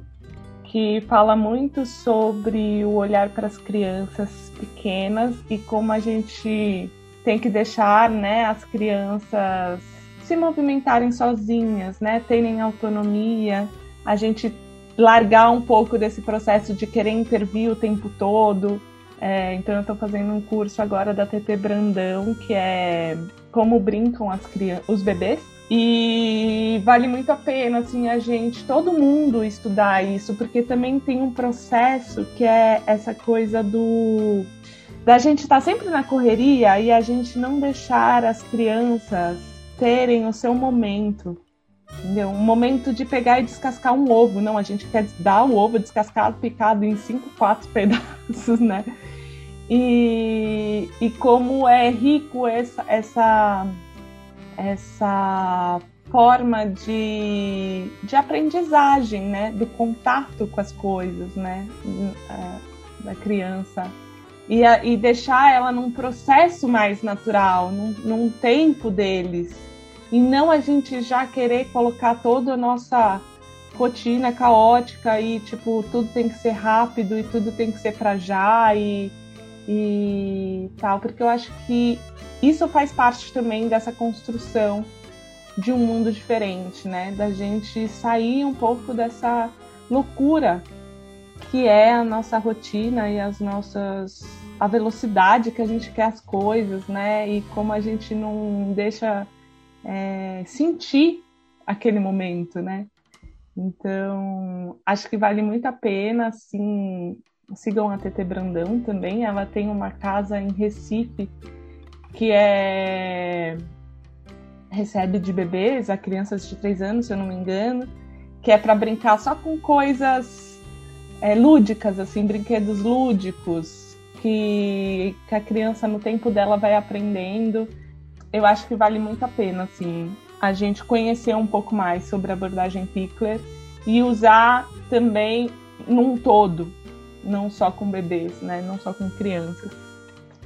que fala muito sobre o olhar para as crianças pequenas e como a gente tem que deixar né, as crianças se movimentarem sozinhas, né, terem autonomia, a gente largar um pouco desse processo de querer intervir o tempo todo. É, então eu estou fazendo um curso agora da TT Brandão, que é como brincam as crianças, os bebês e vale muito a pena, assim, a gente, todo mundo estudar isso, porque também tem um processo que é essa coisa do da gente estar tá sempre na correria e a gente não deixar as crianças terem o seu momento, entendeu? Um momento de pegar e descascar um ovo. Não, a gente quer dar o ovo descascado, picado em cinco, quatro pedaços, né? E, e como é rico essa, essa essa forma de, de aprendizagem, né, do contato com as coisas, né, é, da criança. E, a, e deixar ela num processo mais natural, num, num tempo deles. E não a gente já querer colocar toda a nossa rotina caótica e tipo tudo tem que ser rápido e tudo tem que ser para já e, e tal, porque eu acho que isso faz parte também dessa construção de um mundo diferente, né? Da gente sair um pouco dessa loucura que é a nossa rotina e as nossas a velocidade que a gente quer as coisas, né? E como a gente não deixa é, sentir aquele momento, né? Então, acho que vale muito a pena, assim, sigam a TT Brandão também. Ela tem uma casa em Recife que é recebe de bebês a crianças de 3 anos, se eu não me engano, que é para brincar só com coisas é, lúdicas, assim, brinquedos lúdicos, que, que a criança no tempo dela vai aprendendo. Eu acho que vale muito a pena, assim, a gente conhecer um pouco mais sobre a abordagem Pickler e usar também num todo, não só com bebês, né, não só com crianças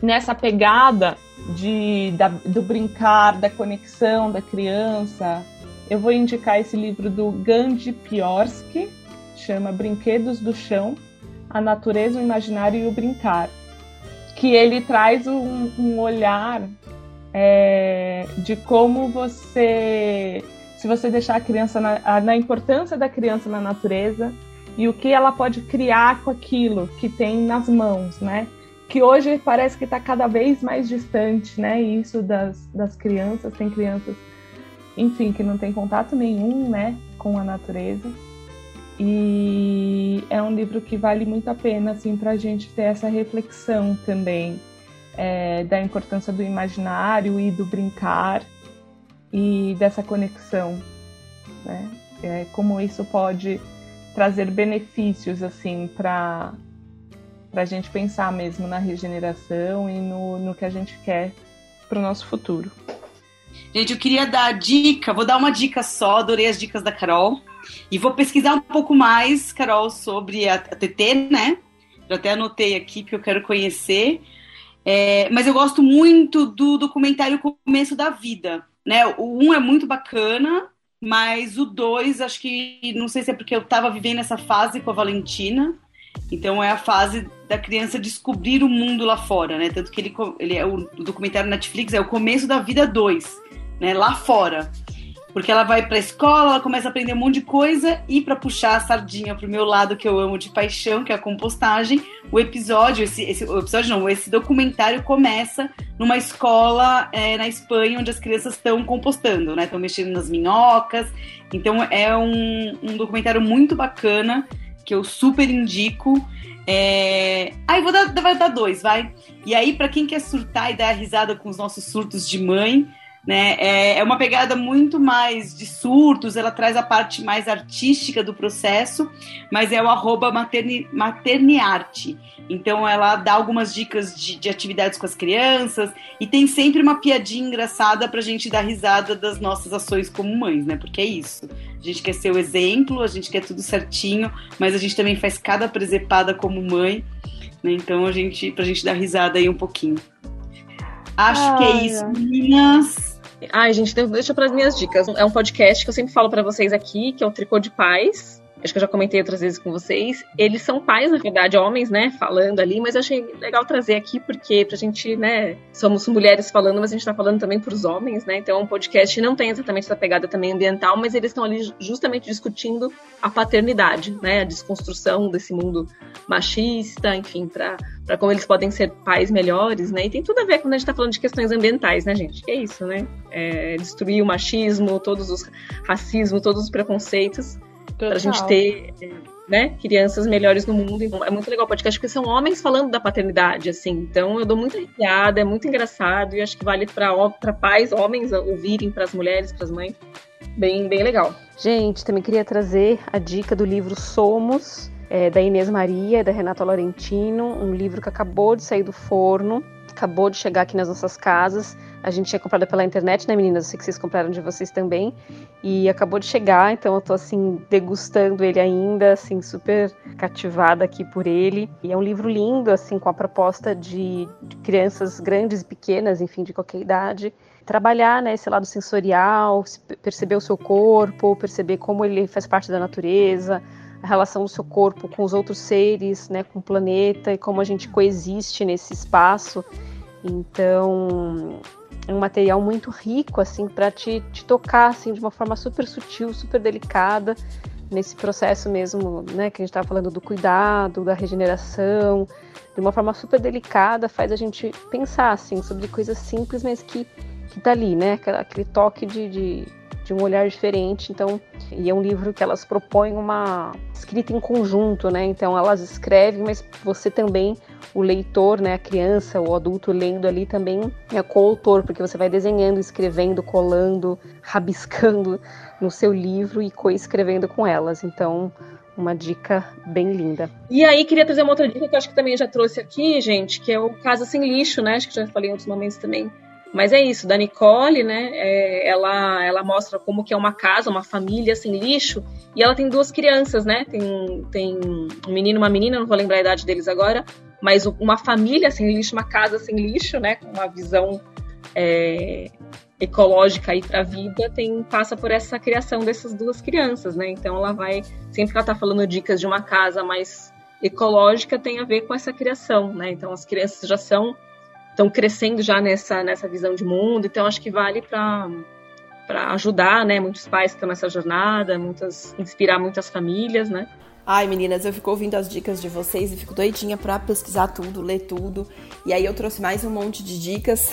nessa pegada de, da, do brincar, da conexão da criança, eu vou indicar esse livro do Gandhi Piorsky, chama Brinquedos do Chão, a Natureza, o Imaginário e o Brincar, que ele traz um, um olhar é, de como você, se você deixar a criança na, na importância da criança na natureza e o que ela pode criar com aquilo que tem nas mãos, né? Que hoje parece que está cada vez mais distante, né? Isso das, das crianças, tem crianças, enfim, que não tem contato nenhum, né, com a natureza. E é um livro que vale muito a pena, assim, para a gente ter essa reflexão também é, da importância do imaginário e do brincar e dessa conexão, né? é, como isso pode trazer benefícios assim para para a gente pensar mesmo na regeneração e no, no que a gente quer para o nosso futuro. Gente, eu queria dar dica, vou dar uma dica só, adorei as dicas da Carol. E vou pesquisar um pouco mais, Carol, sobre a, TT, né? Eu até anotei aqui porque eu quero conhecer. É, mas eu gosto muito do documentário Começo da Vida. Né? O um é muito bacana, mas o dois, acho que não sei se é porque eu estava vivendo essa fase com a Valentina. Então é a fase da criança descobrir o mundo lá fora, né? Tanto que ele, ele é o, o documentário Netflix é o começo da vida 2, né? Lá fora. Porque ela vai pra escola, ela começa a aprender um monte de coisa e para puxar a sardinha pro meu lado que eu amo de paixão, que é a compostagem, o episódio, esse, esse o episódio não, esse documentário começa numa escola é, na Espanha onde as crianças estão compostando, né? Estão mexendo nas minhocas. Então é um, um documentário muito bacana que eu super indico. É... Aí vou dar, vai dar dois, vai. E aí, para quem quer surtar e dar risada com os nossos surtos de mãe, né? É, é uma pegada muito mais de surtos, ela traz a parte mais artística do processo, mas é o arroba materni, materniarte. Então ela dá algumas dicas de, de, atividades com as crianças e tem sempre uma piadinha engraçada pra gente dar risada das nossas ações como mães, né? Porque é isso. A gente quer ser o exemplo, a gente quer tudo certinho, mas a gente também faz cada presepada como mãe, né? Então a gente, pra gente dar risada aí um pouquinho. Acho que é isso, meninas. Ai, gente, deixa para as minhas dicas. É um podcast que eu sempre falo para vocês aqui, que é o Tricô de Paz. Acho que eu já comentei outras vezes com vocês. Eles são pais, na verdade, homens, né, falando ali, mas eu achei legal trazer aqui porque pra gente, né, somos mulheres falando, mas a gente tá falando também pros homens, né? Então, é um podcast não tem exatamente essa pegada também ambiental, mas eles estão ali justamente discutindo a paternidade, né, a desconstrução desse mundo machista, enfim, para para como eles podem ser pais melhores, né? E tem tudo a ver quando a gente está falando de questões ambientais, né, gente? Que é isso, né? É destruir o machismo, todos os racismo, todos os preconceitos, para a gente ter né, crianças melhores no mundo. Então, é muito legal o podcast, porque são homens falando da paternidade, assim. Então, eu dou muita risada, é muito engraçado, e acho que vale para pais, homens, ouvirem, para as mulheres, para as mães. Bem, bem legal. Gente, também queria trazer a dica do livro Somos, é, da Inês Maria, da Renata Laurentino, um livro que acabou de sair do forno, acabou de chegar aqui nas nossas casas. A gente tinha comprado pela internet, né, meninas? Eu sei que vocês compraram de vocês também. E acabou de chegar, então eu tô assim degustando ele ainda, assim super cativada aqui por ele. E é um livro lindo, assim, com a proposta de, de crianças grandes e pequenas, enfim, de qualquer idade, trabalhar né, esse lado sensorial, perceber o seu corpo, perceber como ele faz parte da natureza, a relação do seu corpo com os outros seres, né, com o planeta e como a gente coexiste nesse espaço. Então, é um material muito rico assim para te, te tocar assim de uma forma super sutil, super delicada nesse processo mesmo, né, que a gente estava falando do cuidado, da regeneração, de uma forma super delicada, faz a gente pensar assim sobre coisas simples, mas que que tá ali, né, aquele toque de, de de um olhar diferente. Então, e é um livro que elas propõem uma escrita em conjunto, né? Então elas escrevem, mas você também, o leitor, né, a criança, o adulto lendo ali também é coautor, porque você vai desenhando, escrevendo, colando, rabiscando no seu livro e coescrevendo com elas. Então, uma dica bem linda. E aí, queria trazer uma outra dica que eu acho que também já trouxe aqui, gente, que é o Casa Sem Lixo, né? Acho que já falei em outros momentos também mas é isso, da Nicole, né? É, ela, ela mostra como que é uma casa, uma família sem lixo, e ela tem duas crianças, né? Tem, tem um menino e uma menina, não vou lembrar a idade deles agora, mas uma família sem lixo, uma casa sem lixo, né? Com uma visão é, ecológica aí para a vida, tem passa por essa criação dessas duas crianças, né? Então ela vai sempre que ela está falando dicas de uma casa mais ecológica tem a ver com essa criação, né? Então as crianças já são estão crescendo já nessa, nessa visão de mundo, então acho que vale para para ajudar, né, muitos pais que estão nessa jornada, muitas inspirar muitas famílias, né? Ai, meninas, eu fico ouvindo as dicas de vocês e fico doidinha pra pesquisar tudo, ler tudo. E aí eu trouxe mais um monte de dicas.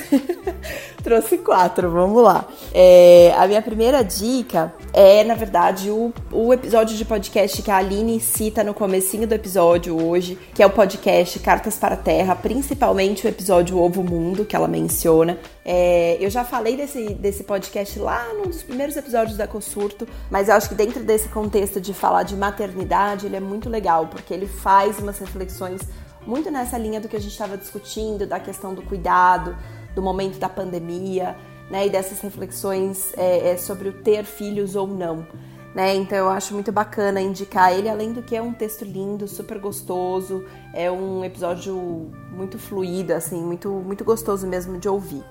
trouxe quatro, vamos lá. É, a minha primeira dica é, na verdade, o, o episódio de podcast que a Aline cita no comecinho do episódio hoje, que é o podcast Cartas para a Terra, principalmente o episódio Ovo Mundo, que ela menciona. É, eu já falei desse, desse podcast lá num dos primeiros episódios da Consurto, mas eu acho que dentro desse contexto de falar de maternidade, ele é muito legal, porque ele faz umas reflexões muito nessa linha do que a gente estava discutindo, da questão do cuidado, do momento da pandemia, né, e dessas reflexões é, é sobre o ter filhos ou não. Né? Então eu acho muito bacana indicar ele, além do que é um texto lindo, super gostoso, é um episódio muito fluido, assim, muito, muito gostoso mesmo de ouvir.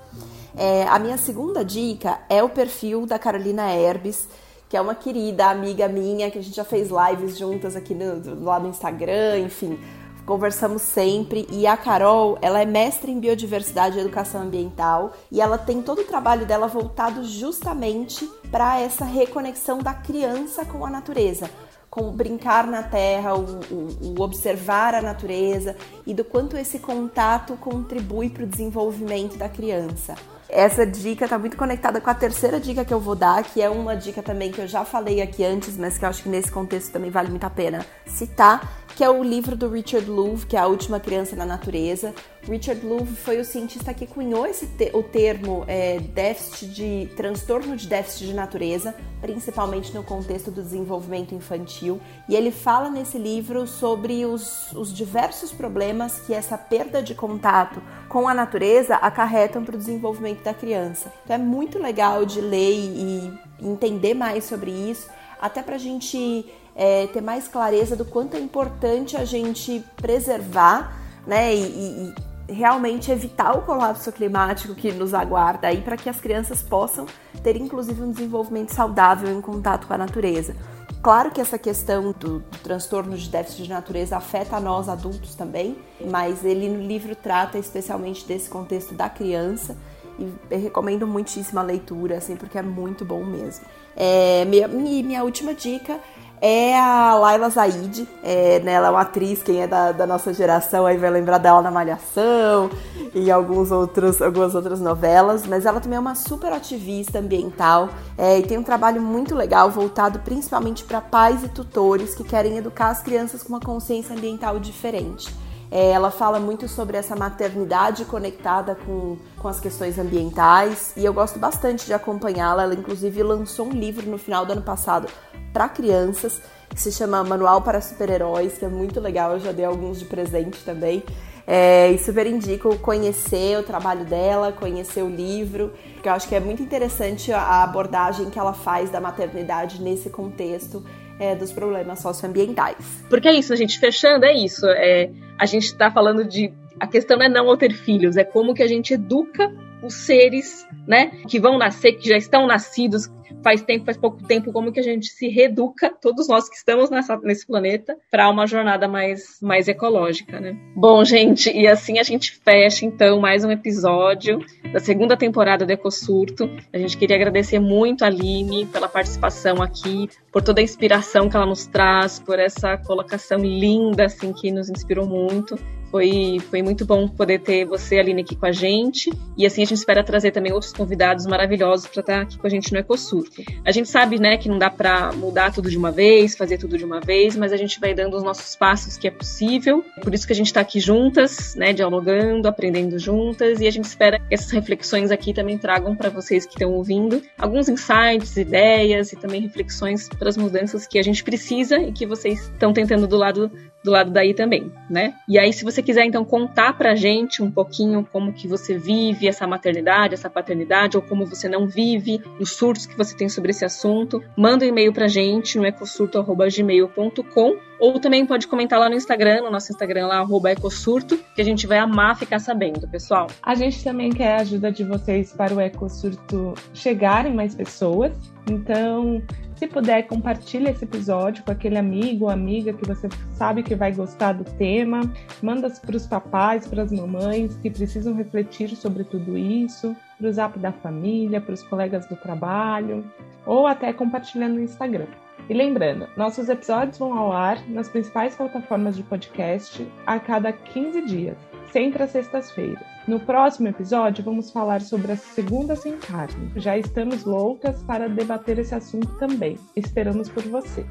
É, a minha segunda dica é o perfil da Carolina Herbes, que é uma querida amiga minha, que a gente já fez lives juntas aqui no, lá no Instagram, enfim, conversamos sempre. E a Carol, ela é mestre em biodiversidade e educação ambiental e ela tem todo o trabalho dela voltado justamente para essa reconexão da criança com a natureza com brincar na terra, o, o, o, observar a natureza e do quanto esse contato contribui para o desenvolvimento da criança. Essa dica está muito conectada com a terceira dica que eu vou dar, que é uma dica também que eu já falei aqui antes, mas que eu acho que nesse contexto também vale muito a pena citar, que é o livro do Richard Louv, que é A Última Criança na Natureza. Richard Louv foi o cientista que cunhou esse te o termo é, déficit de transtorno de déficit de natureza, principalmente no contexto do desenvolvimento infantil. E ele fala nesse livro sobre os, os diversos problemas que essa perda de contato com a natureza acarretam para o desenvolvimento da criança. Então é muito legal de ler e entender mais sobre isso, até para a gente é, ter mais clareza do quanto é importante a gente preservar né, e, e realmente evitar o colapso climático que nos aguarda aí para que as crianças possam ter inclusive um desenvolvimento saudável em contato com a natureza. Claro que essa questão do, do, transtorno de déficit de natureza afeta nós adultos também, mas ele no livro trata especialmente desse contexto da criança e recomendo muitíssimo a leitura, assim, porque é muito bom mesmo. É, minha, minha última dica é a Laila Zaid. É, né, ela é uma atriz, quem é da, da, nossa geração aí vai lembrar dela na Malhação e alguns outros, algumas outras novelas, mas ela também é uma super ativista ambiental é, e tem um trabalho muito legal voltado principalmente para pais e tutores que querem educar as crianças com uma consciência ambiental diferente. É, ela fala muito sobre essa maternidade conectada com, com as questões ambientais e eu gosto bastante de acompanhá-la. Ela, inclusive, lançou um livro no final do ano passado para crianças que se chama Manual para Super-Heróis, que é muito legal. Eu já dei alguns de presente também. É, e super indico conhecer o trabalho dela, conhecer o livro, porque eu acho que é muito interessante a abordagem que ela faz da maternidade nesse contexto é, dos problemas socioambientais. Porque é isso, gente fechando, é isso. É, a gente está falando de. A questão não é não ter filhos, é como que a gente educa os seres, né, que vão nascer, que já estão nascidos, faz tempo, faz pouco tempo, como que a gente se reeduca, todos nós que estamos nessa, nesse planeta, para uma jornada mais, mais ecológica, né? Bom, gente, e assim a gente fecha então mais um episódio da segunda temporada do Ecosurto. A gente queria agradecer muito a Aline pela participação aqui, por toda a inspiração que ela nos traz, por essa colocação linda, assim, que nos inspirou muito. Foi, foi muito bom poder ter você, Aline, aqui com a gente. E assim a gente espera trazer também outros convidados maravilhosos para estar aqui com a gente no Ecosurto. A gente sabe, né, que não dá para mudar tudo de uma vez, fazer tudo de uma vez, mas a gente vai dando os nossos passos que é possível. Por isso que a gente está aqui juntas, né, dialogando, aprendendo juntas. E a gente espera que essas reflexões aqui também tragam para vocês que estão ouvindo alguns insights, ideias e também reflexões para as mudanças que a gente precisa e que vocês estão tentando do lado do lado daí também, né? E aí, se você quiser então contar pra gente um pouquinho como que você vive essa maternidade, essa paternidade, ou como você não vive, os surtos que você tem sobre esse assunto, manda um e-mail pra gente no ecosurto.gmail.com ou também pode comentar lá no Instagram, no nosso Instagram lá, ecosurto, que a gente vai amar ficar sabendo, pessoal. A gente também quer a ajuda de vocês para o Ecosurto chegar em mais pessoas. Então, se puder, compartilhe esse episódio com aquele amigo ou amiga que você sabe que vai gostar do tema. Manda para os papais, para as mamães que precisam refletir sobre tudo isso, para o zap da família, para os colegas do trabalho, ou até compartilhando no Instagram. E lembrando, nossos episódios vão ao ar nas principais plataformas de podcast a cada 15 dias, sempre às sextas-feiras. No próximo episódio, vamos falar sobre a segunda sem carne. Já estamos loucas para debater esse assunto também. Esperamos por você.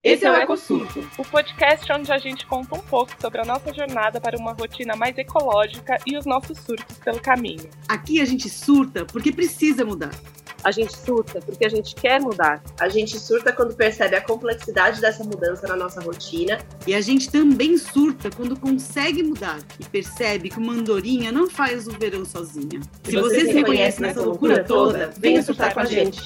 Esse é o EcoSurto, o podcast onde a gente conta um pouco sobre a nossa jornada para uma rotina mais ecológica e os nossos surtos pelo caminho. Aqui a gente surta porque precisa mudar. A gente surta porque a gente quer mudar. A gente surta quando percebe a complexidade dessa mudança na nossa rotina. E a gente também surta quando consegue mudar e percebe que uma andorinha não faz o verão sozinha. Se, Se você, você se reconhece nessa loucura toda, venha surtar com a gente.